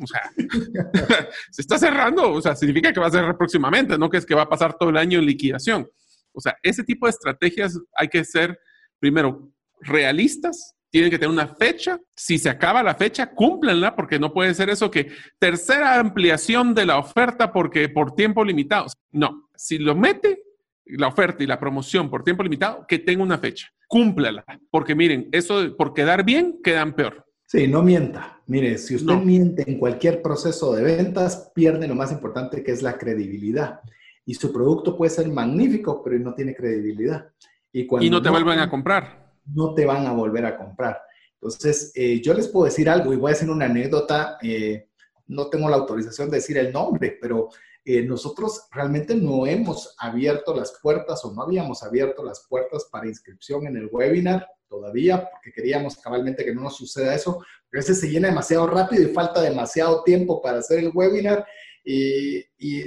O sea, se está cerrando, o sea, significa que va a cerrar próximamente, no que es que va a pasar todo el año en liquidación. O sea, ese tipo de estrategias hay que ser, primero, realistas, tienen que tener una fecha. Si se acaba la fecha, cúmplenla, porque no puede ser eso que tercera ampliación de la oferta porque por tiempo limitado. No, si lo mete, la oferta y la promoción por tiempo limitado, que tenga una fecha. Cúmplala. Porque miren, eso por quedar bien, quedan peor. Sí, no mienta. Mire, si usted miente en cualquier proceso de ventas, pierde lo más importante que es la credibilidad. Y su producto puede ser magnífico, pero no tiene credibilidad. Y, y no te vuelven a comprar. No te van a volver a comprar. Entonces, eh, yo les puedo decir algo y voy a hacer una anécdota. Eh, no tengo la autorización de decir el nombre, pero eh, nosotros realmente no hemos abierto las puertas o no habíamos abierto las puertas para inscripción en el webinar todavía, porque queríamos cabalmente que no nos suceda eso. a veces se llena demasiado rápido y falta demasiado tiempo para hacer el webinar y,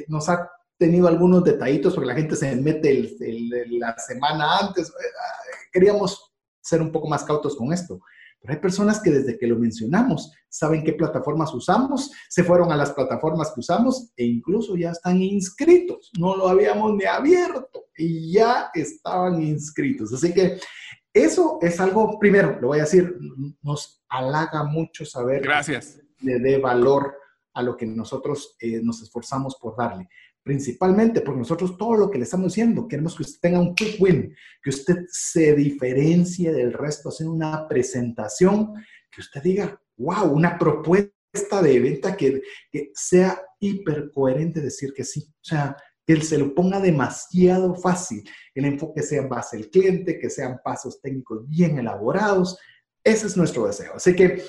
nos ha tenido algunos detallitos porque la gente se mete la semana antes. Eh, queríamos ser un poco más cautos con esto. Pero hay personas que desde que lo mencionamos saben qué plataformas usamos, se fueron a las plataformas que usamos e incluso ya están inscritos. No lo habíamos ni abierto y ya estaban inscritos. Así que eso es algo, primero, lo voy a decir, nos halaga mucho saber Gracias. que le dé valor a lo que nosotros eh, nos esforzamos por darle principalmente porque nosotros todo lo que le estamos diciendo, queremos que usted tenga un quick win, que usted se diferencie del resto haciendo una presentación, que usted diga, wow, una propuesta de venta que, que sea hiper coherente decir que sí. O sea, que se lo ponga demasiado fácil, el enfoque sea en base al cliente, que sean pasos técnicos bien elaborados. Ese es nuestro deseo. Así que,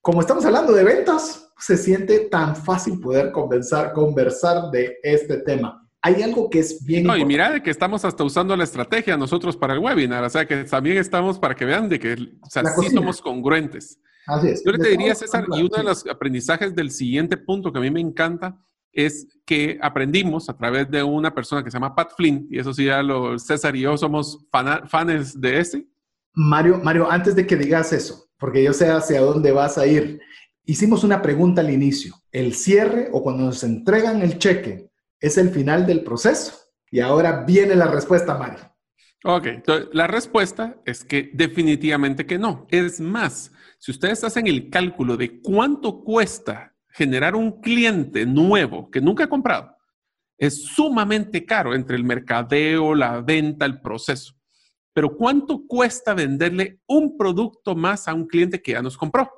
como estamos hablando de ventas, se siente tan fácil poder conversar, conversar de este tema. Hay algo que es bien... No, y mira de que estamos hasta usando la estrategia nosotros para el webinar, o sea que también estamos para que vean de que o sea, sí somos congruentes. Así es. Yo le te diría, César, y uno de los aprendizajes del siguiente punto que a mí me encanta es que aprendimos a través de una persona que se llama Pat Flynn, y eso sí, ya lo, César y yo somos fans de ese. Mario, Mario, antes de que digas eso, porque yo sé hacia dónde vas a ir, Hicimos una pregunta al inicio. ¿El cierre o cuando nos entregan el cheque es el final del proceso? Y ahora viene la respuesta, Mario. Ok, la respuesta es que definitivamente que no. Es más, si ustedes hacen el cálculo de cuánto cuesta generar un cliente nuevo que nunca ha comprado, es sumamente caro entre el mercadeo, la venta, el proceso. Pero ¿cuánto cuesta venderle un producto más a un cliente que ya nos compró?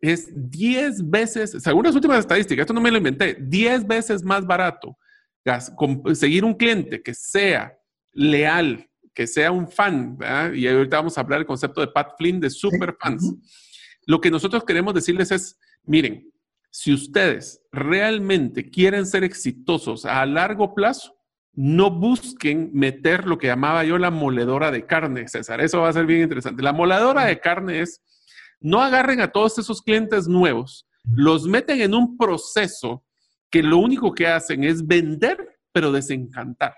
es 10 veces, según las últimas estadísticas, esto no me lo inventé, 10 veces más barato conseguir un cliente que sea leal, que sea un fan, y ahorita vamos a hablar del concepto de Pat Flynn de super fans. Lo que nosotros queremos decirles es, miren, si ustedes realmente quieren ser exitosos a largo plazo, no busquen meter lo que llamaba yo la moledora de carne, César. Eso va a ser bien interesante. La moledora de carne es no agarren a todos esos clientes nuevos, los meten en un proceso que lo único que hacen es vender, pero desencantar.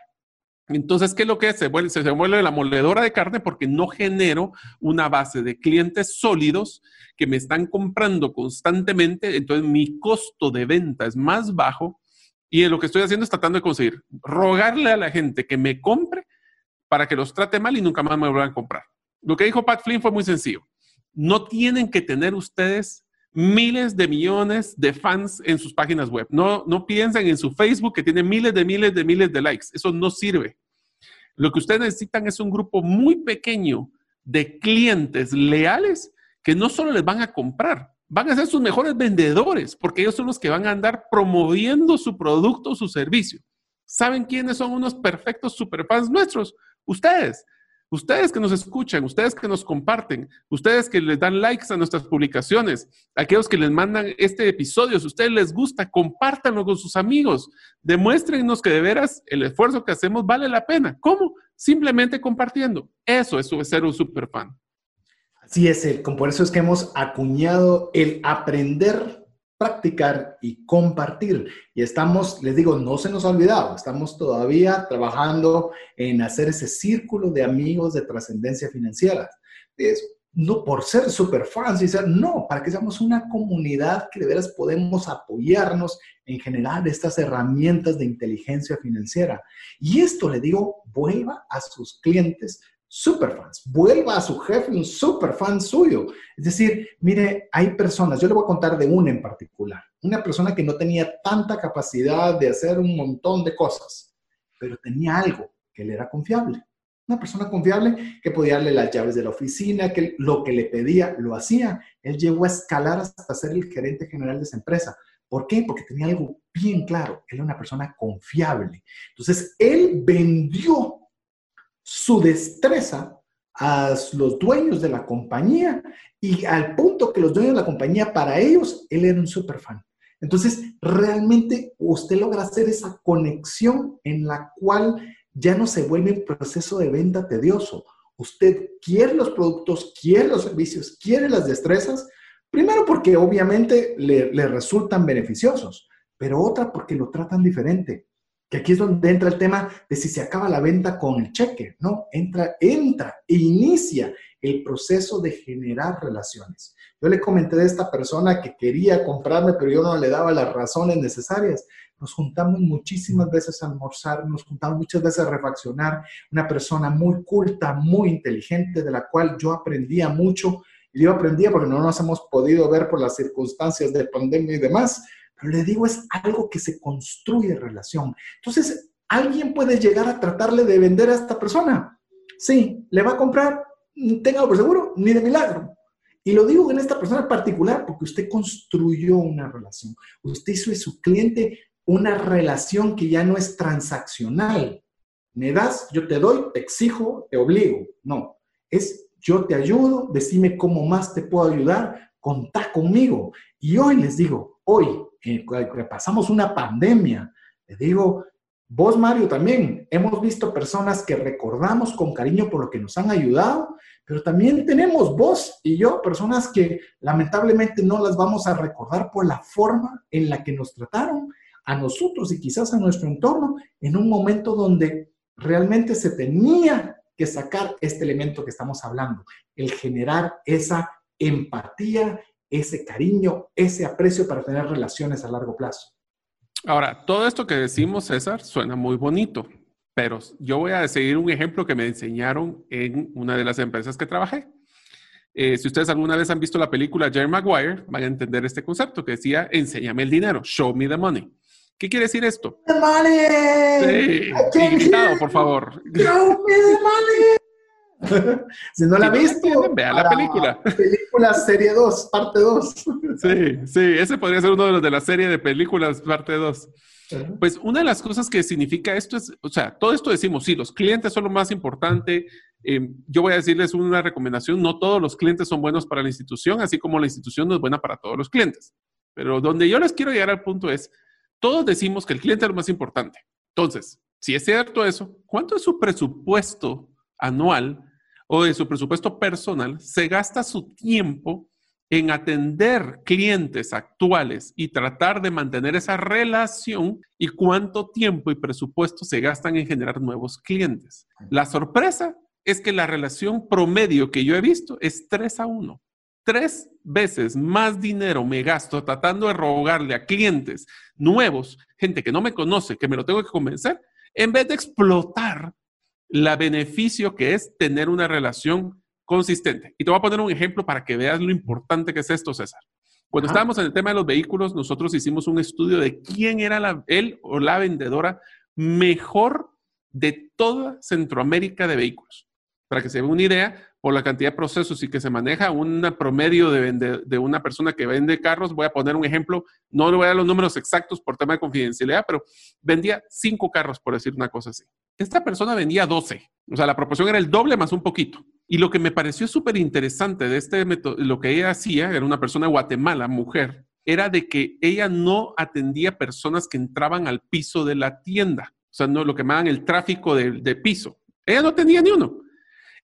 Entonces, ¿qué es lo que es? Se vuelve, se vuelve la moledora de carne porque no genero una base de clientes sólidos que me están comprando constantemente. Entonces, mi costo de venta es más bajo y lo que estoy haciendo es tratando de conseguir rogarle a la gente que me compre para que los trate mal y nunca más me vuelvan a comprar. Lo que dijo Pat Flynn fue muy sencillo. No tienen que tener ustedes miles de millones de fans en sus páginas web. No, no piensen en su Facebook que tiene miles de miles de miles de likes. Eso no sirve. Lo que ustedes necesitan es un grupo muy pequeño de clientes leales que no solo les van a comprar, van a ser sus mejores vendedores, porque ellos son los que van a andar promoviendo su producto o su servicio. ¿Saben quiénes son unos perfectos superfans nuestros? Ustedes. Ustedes que nos escuchan, ustedes que nos comparten, ustedes que les dan likes a nuestras publicaciones, aquellos que les mandan este episodio, si a ustedes les gusta, compártanlo con sus amigos, demuéstrenos que de veras el esfuerzo que hacemos vale la pena. ¿Cómo? Simplemente compartiendo. Eso es ser un super fan. Así es, el, por eso es que hemos acuñado el aprender practicar y compartir. Y estamos, les digo, no se nos ha olvidado, estamos todavía trabajando en hacer ese círculo de amigos de trascendencia financiera. Es, no por ser super fans y ser, no, para que seamos una comunidad que de veras podemos apoyarnos en generar estas herramientas de inteligencia financiera. Y esto, le digo, vuelva a sus clientes superfans. Vuelva a su jefe un superfan suyo. Es decir, mire, hay personas, yo le voy a contar de una en particular, una persona que no tenía tanta capacidad de hacer un montón de cosas, pero tenía algo que le era confiable. Una persona confiable que podía darle las llaves de la oficina, que lo que le pedía lo hacía. Él llegó a escalar hasta ser el gerente general de esa empresa. ¿Por qué? Porque tenía algo bien claro. Él era una persona confiable. Entonces, él vendió su destreza a los dueños de la compañía y al punto que los dueños de la compañía, para ellos, él era un super fan. Entonces, realmente usted logra hacer esa conexión en la cual ya no se vuelve un proceso de venta tedioso. Usted quiere los productos, quiere los servicios, quiere las destrezas, primero porque obviamente le resultan beneficiosos, pero otra porque lo tratan diferente. Que aquí es donde entra el tema de si se acaba la venta con el cheque, ¿no? Entra, entra e inicia el proceso de generar relaciones. Yo le comenté de esta persona que quería comprarme, pero yo no le daba las razones necesarias. Nos juntamos muchísimas veces a almorzar, nos juntamos muchas veces a refaccionar. Una persona muy culta, muy inteligente, de la cual yo aprendía mucho. Y yo aprendía porque no nos hemos podido ver por las circunstancias de pandemia y demás. Pero le digo, es algo que se construye relación. Entonces, ¿alguien puede llegar a tratarle de vender a esta persona? Sí, le va a comprar, tenga por seguro, ni de milagro. Y lo digo en esta persona particular porque usted construyó una relación. Usted hizo de su cliente una relación que ya no es transaccional. Me das, yo te doy, te exijo, te obligo. No, es yo te ayudo, decime cómo más te puedo ayudar, contá conmigo. Y hoy les digo, hoy, que pasamos una pandemia, les digo, vos Mario también, hemos visto personas que recordamos con cariño por lo que nos han ayudado, pero también tenemos vos y yo, personas que lamentablemente no las vamos a recordar por la forma en la que nos trataron a nosotros y quizás a nuestro entorno en un momento donde realmente se tenía que sacar este elemento que estamos hablando, el generar esa empatía, ese cariño, ese aprecio para tener relaciones a largo plazo. Ahora, todo esto que decimos, César, suena muy bonito, pero yo voy a seguir un ejemplo que me enseñaron en una de las empresas que trabajé. Eh, si ustedes alguna vez han visto la película Jerry Maguire, van a entender este concepto que decía, enséñame el dinero, show me the money. ¿Qué quiere decir esto? The money. Sí, invitado, por favor. Show me the money. Si no la si visto, vea la película. Película serie 2, parte 2. sí, sí, ese podría ser uno de los de la serie de películas, parte 2. Pues una de las cosas que significa esto es, o sea, todo esto decimos, sí, los clientes son lo más importante. Eh, yo voy a decirles una recomendación, no todos los clientes son buenos para la institución, así como la institución no es buena para todos los clientes. Pero donde yo les quiero llegar al punto es, todos decimos que el cliente es lo más importante. Entonces, si es cierto eso, ¿cuánto es su presupuesto anual o de su presupuesto personal se gasta su tiempo en atender clientes actuales y tratar de mantener esa relación y cuánto tiempo y presupuesto se gastan en generar nuevos clientes. La sorpresa es que la relación promedio que yo he visto es 3 a 1. Tres veces más dinero me gasto tratando de rogarle a clientes nuevos, gente que no me conoce, que me lo tengo que convencer, en vez de explotar la beneficio que es tener una relación consistente. Y te voy a poner un ejemplo para que veas lo importante que es esto, César. Cuando estábamos en el tema de los vehículos, nosotros hicimos un estudio de quién era la, él o la vendedora mejor de toda Centroamérica de vehículos. Para que se vea una idea, por la cantidad de procesos y que se maneja un promedio de, una persona que vende carros, voy a poner un ejemplo, no le voy a dar los números exactos por tema de confidencialidad, pero vendía cinco carros, por decir una cosa así. Esta persona vendía 12, o sea, la proporción era el doble más un poquito. Y lo que me pareció súper interesante de este método, lo que ella hacía, era una persona de Guatemala, mujer, era de que ella no atendía personas que entraban al piso de la tienda, o sea, no lo que llamaban el tráfico de piso. Ella no tenía ni uno.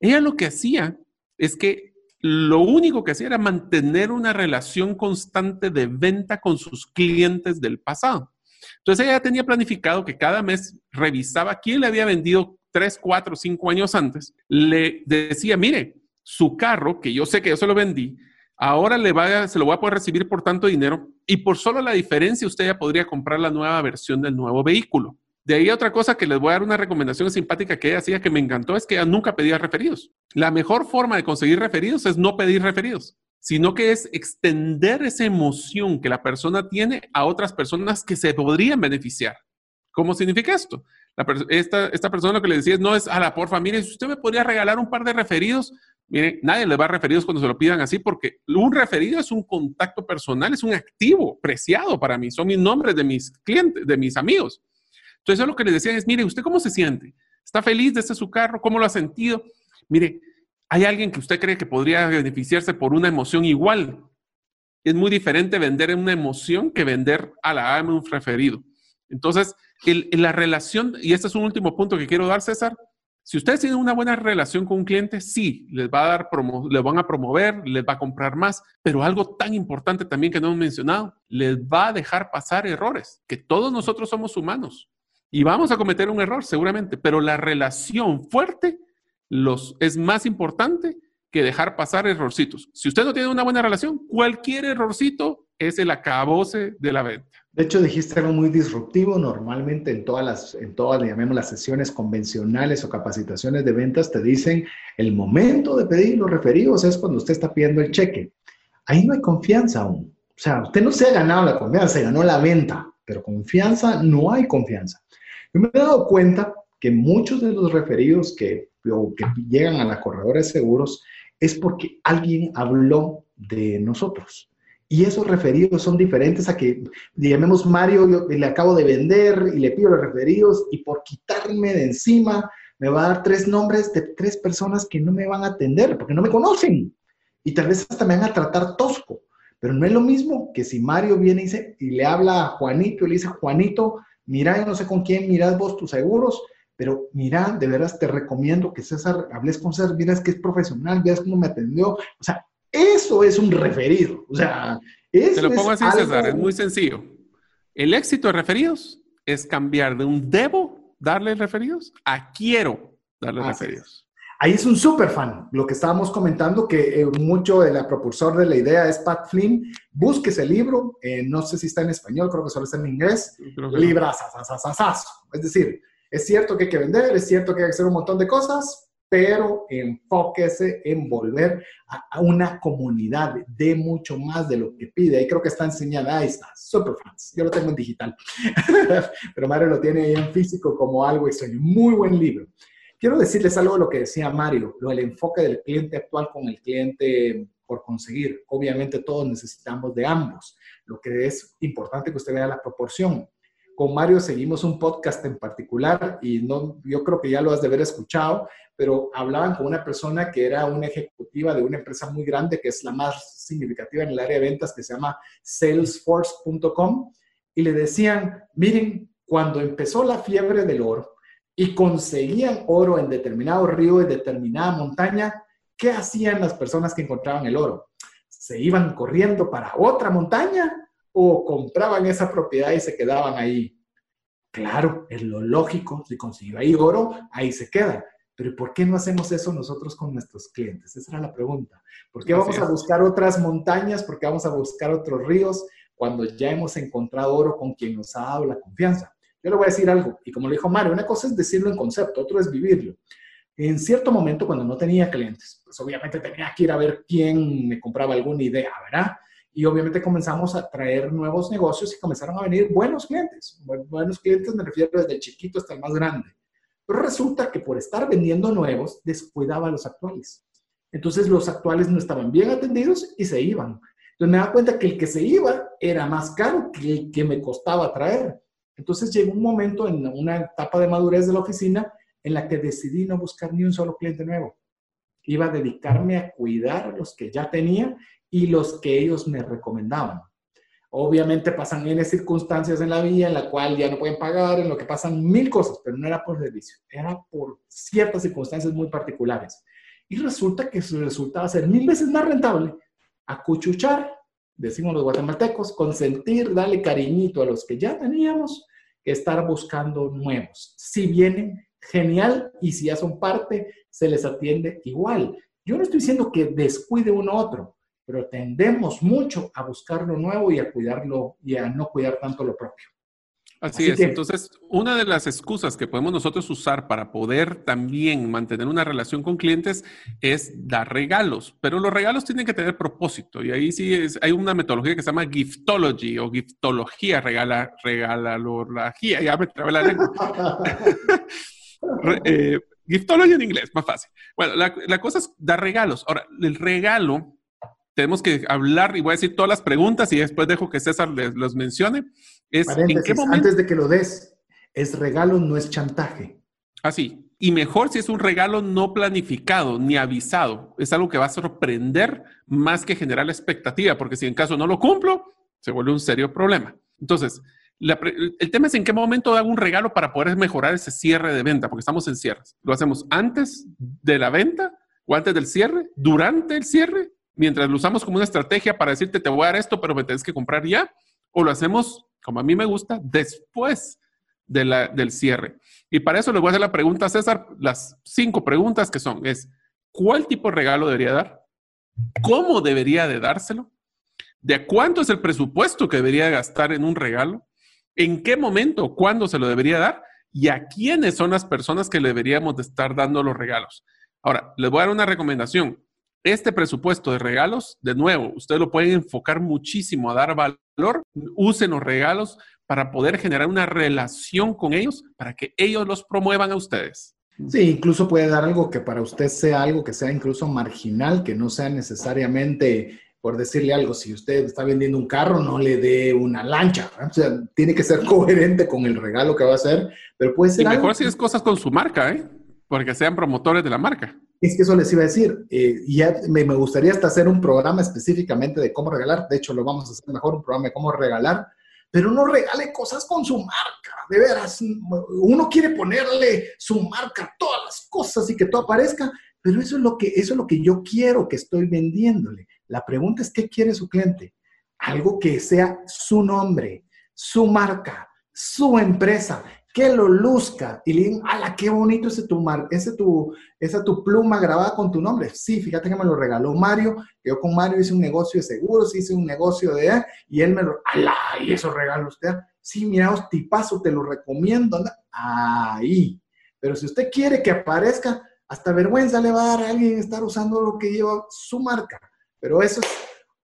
Ella lo que hacía es que lo único que hacía era mantener una relación constante de venta con sus clientes del pasado. Entonces ella tenía planificado que cada mes revisaba quién le había vendido tres, cuatro, cinco años antes, le decía, mire, su carro, que yo sé que yo se lo vendí, ahora se lo voy a poder recibir por tanto dinero y por solo la diferencia usted ya podría comprar la nueva versión del nuevo vehículo. De ahí otra cosa que les voy a dar una recomendación simpática que ella hacía que me encantó es que ella nunca pedía referidos. La mejor forma de conseguir referidos es no pedir referidos, sino que es extender esa emoción que la persona tiene a otras personas que se podrían beneficiar. ¿Cómo significa esto? esta, esta persona lo que le decía es, no es, a la porfa, mire, si usted me podría regalar un par de referidos, mire, nadie le va a referidos cuando se lo pidan así, porque un referido es un contacto personal, es un activo preciado para mí, son mis nombres de mis clientes, de mis amigos. Entonces, lo que le decía es, mire, ¿usted cómo se siente? ¿Está feliz de este su carro? ¿Cómo lo ha sentido? Mire, ¿hay alguien que usted cree que podría beneficiarse por una emoción igual? es muy diferente vender en una emoción que vender a la AME un referido. Entonces, la relación, y este es un último punto que quiero dar, César, si ustedes tienen una buena relación con un cliente, sí, les va a dar les van a promover, les va a comprar más, pero algo tan importante también que no hemos mencionado, les va a dejar pasar errores, que todos nosotros somos humanos y vamos a cometer un error seguramente, pero la relación fuerte los, es más importante que dejar pasar errorcitos. Si usted no tiene una buena relación, cualquier errorcito es el acabose de la venta. De hecho, dijiste algo muy disruptivo. Normalmente en todas las, en todas, llamemos las sesiones convencionales o capacitaciones de ventas, te dicen el momento de pedir los referidos es cuando usted está pidiendo el cheque. Ahí no hay confianza aún. O sea, usted no se ha ganado la confianza, se ganó la venta, pero confianza no hay confianza. Yo me he dado cuenta que muchos de los referidos que, que llegan a la corredora de seguros es porque alguien habló de nosotros. Y esos referidos son diferentes a que, llamemos Mario, yo le acabo de vender y le pido los referidos y por quitarme de encima me va a dar tres nombres de tres personas que no me van a atender porque no me conocen. Y tal vez hasta me van a tratar tosco. Pero no es lo mismo que si Mario viene y, dice, y le habla a Juanito y le dice, Juanito, mira, yo no sé con quién mirad vos tus seguros, pero mira, de veras te recomiendo que César, hables con César, miras que es profesional, veas cómo me atendió. O sea, eso es un referido. O sea, eso Te lo pongo así, César, es muy sencillo. El éxito de referidos es cambiar de un debo darle referidos a quiero darle referidos. Ahí es un súper fan. Lo que estábamos comentando, que eh, mucho de la propulsor de la idea es Pat Flynn. Busque ese libro. Eh, no sé si está en español, creo que solo está en inglés. Libras, Es decir, es cierto que hay que vender, es cierto que hay que hacer un montón de cosas, pero enfóquese en volver a, una comunidad de mucho más de lo que pide. Y creo que está enseñada, ahí está, Superfans. Yo lo tengo en digital, pero Mario lo tiene ahí en físico como algo extraño. Muy buen libro. Quiero decirles algo de lo que decía Mario, lo del enfoque del cliente actual con el cliente por conseguir. Obviamente todos necesitamos de ambos. Lo que es importante que usted vea la proporción con Mario seguimos un podcast en particular y no, yo creo que ya lo has de haber escuchado, pero hablaban con una persona que era una ejecutiva de una empresa muy grande, que es la más significativa en el área de ventas, que se llama salesforce.com, y le decían, miren, cuando empezó la fiebre del oro y conseguían oro en determinado río, en determinada montaña, ¿qué hacían las personas que encontraban el oro? ¿Se iban corriendo para otra montaña o compraban esa propiedad y se quedaban ahí. Claro, es lo lógico, si consiguió ahí oro, ahí se queda. Pero ¿por qué no hacemos eso nosotros con nuestros clientes? Esa era la pregunta. ¿Por qué vamos a buscar otras montañas? ¿Por qué vamos a buscar otros ríos cuando ya hemos encontrado oro con quien nos ha dado la confianza? Yo le voy a decir algo, y como le dijo Mario, una cosa es decirlo en concepto, otro es vivirlo. En cierto momento, cuando no tenía clientes, pues obviamente tenía que ir a ver quién me compraba alguna idea, ¿verdad? Y obviamente comenzamos a traer nuevos negocios y comenzaron a venir buenos clientes. Buenos clientes me refiero desde el chiquito hasta el más grande. Pero resulta que por estar vendiendo nuevos, descuidaba a los actuales. Entonces los actuales no estaban bien atendidos y se iban. Entonces me da cuenta que el que se iba era más caro que el que me costaba traer. Entonces llegó un momento en una etapa de madurez de la oficina en la que decidí no buscar ni un solo cliente nuevo. Iba a dedicarme a cuidar los que ya tenía y los que ellos me recomendaban. Obviamente pasan N circunstancias en la vida en la cual ya no pueden pagar, en lo que pasan mil cosas, pero no era por servicio, era por ciertas circunstancias muy particulares. Y resulta que resultaba ser mil veces más rentable acuchuchar, decimos los guatemaltecos, consentir, darle cariñito a los que ya teníamos, que estar buscando nuevos. Si vienen, genial, y si ya son parte, se les atiende igual. Yo no estoy diciendo que descuide uno a otro, pero tendemos mucho a buscar lo nuevo y a cuidarlo y a no cuidar tanto lo propio. Así, es. Entonces, una de las excusas que podemos nosotros usar para poder también mantener una relación con clientes es dar regalos, pero los regalos tienen que tener propósito y ahí sí es, hay una metodología que se llama giftology o giftología, regala, regalalogía, ya me trabé la lengua. Eh, giftology en inglés, más fácil. Bueno, la, la cosa es dar regalos. Ahora, el regalo tenemos que hablar y voy a decir todas las preguntas y después dejo que César les, los mencione. Es, ¿en qué momento? Antes de que lo des, es regalo, no es chantaje. Ah, sí. Y mejor si es un regalo no planificado ni avisado. Es algo que va a sorprender más que generar la expectativa, porque si en caso no lo cumplo, se vuelve un serio problema. Entonces, el tema es en qué momento hago un regalo para poder mejorar ese cierre de venta, porque estamos en cierres. ¿Lo hacemos antes de la venta o antes del cierre? ¿Durante el cierre? Mientras lo usamos como una estrategia para decirte, te voy a dar esto, pero me tienes que comprar ya. ¿O lo hacemos, como a mí me gusta, después del cierre? Y para eso le voy a hacer la pregunta César, las cinco preguntas que son, es, ¿cuál tipo de regalo debería dar? ¿Cómo debería de dárselo? ¿De cuánto es el presupuesto que debería gastar en un regalo? ¿En qué momento, cuándo se lo debería dar? ¿Y a quiénes son las personas que deberíamos de estar dando los regalos? Ahora, les voy a dar una recomendación. Este presupuesto de regalos, de nuevo, ustedes lo pueden enfocar muchísimo a dar valor. Usen los regalos para poder generar una relación con ellos, para que ellos los promuevan a ustedes. Sí, incluso puede dar algo que para usted sea algo que sea incluso marginal, que no sea necesariamente, por decirle algo, si usted está vendiendo un carro, no le dé una lancha. O sea, tiene que ser coherente con el regalo que va a hacer, pero puede ser... Y mejor si es cosas con su marca, ¿eh? Porque sean promotores de la marca. Es que eso les iba a decir. Eh, ya me, gustaría hasta hacer un programa específicamente de cómo regalar. De hecho, lo vamos a hacer mejor, un programa de cómo regalar pero no regale cosas con su marca, de veras. Uno quiere ponerle su marca a todas las cosas y que todo aparezca, pero eso es lo que, eso es lo que yo quiero que estoy vendiéndole. La pregunta es, ¿qué quiere su cliente? Algo que sea su nombre, su marca, su empresa, que lo luzca y le digan, ¡ala, qué bonito ese tu, mar, ese tu, esa tu pluma grabada con tu nombre! Sí, fíjate que me lo regaló Mario, yo con Mario hice un negocio de seguros, hice un negocio de, y él me lo, ¡ala! ¿Y eso regalo usted? Sí, mira, tipazo, te lo recomiendo, ahí. Pero si usted quiere que aparezca, hasta vergüenza le va a dar a alguien estar usando lo que lleva su marca. Pero eso es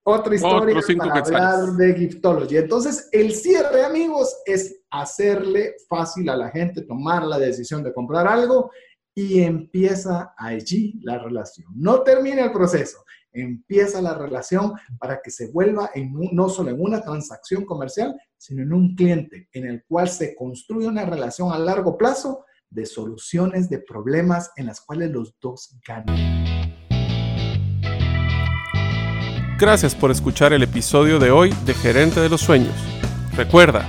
otra historia para hablar de Giftology. Entonces, el cierre, amigos, es hacerle fácil a la gente tomar la decisión de comprar algo y empieza allí la relación. No termina el proceso, empieza la relación para que se vuelva no solo en una transacción comercial, sino en un cliente en el cual se construye una relación a largo plazo de soluciones de problemas en las cuales los dos ganan. Gracias por escuchar el episodio de hoy de Gerente de los Sueños. Recuerda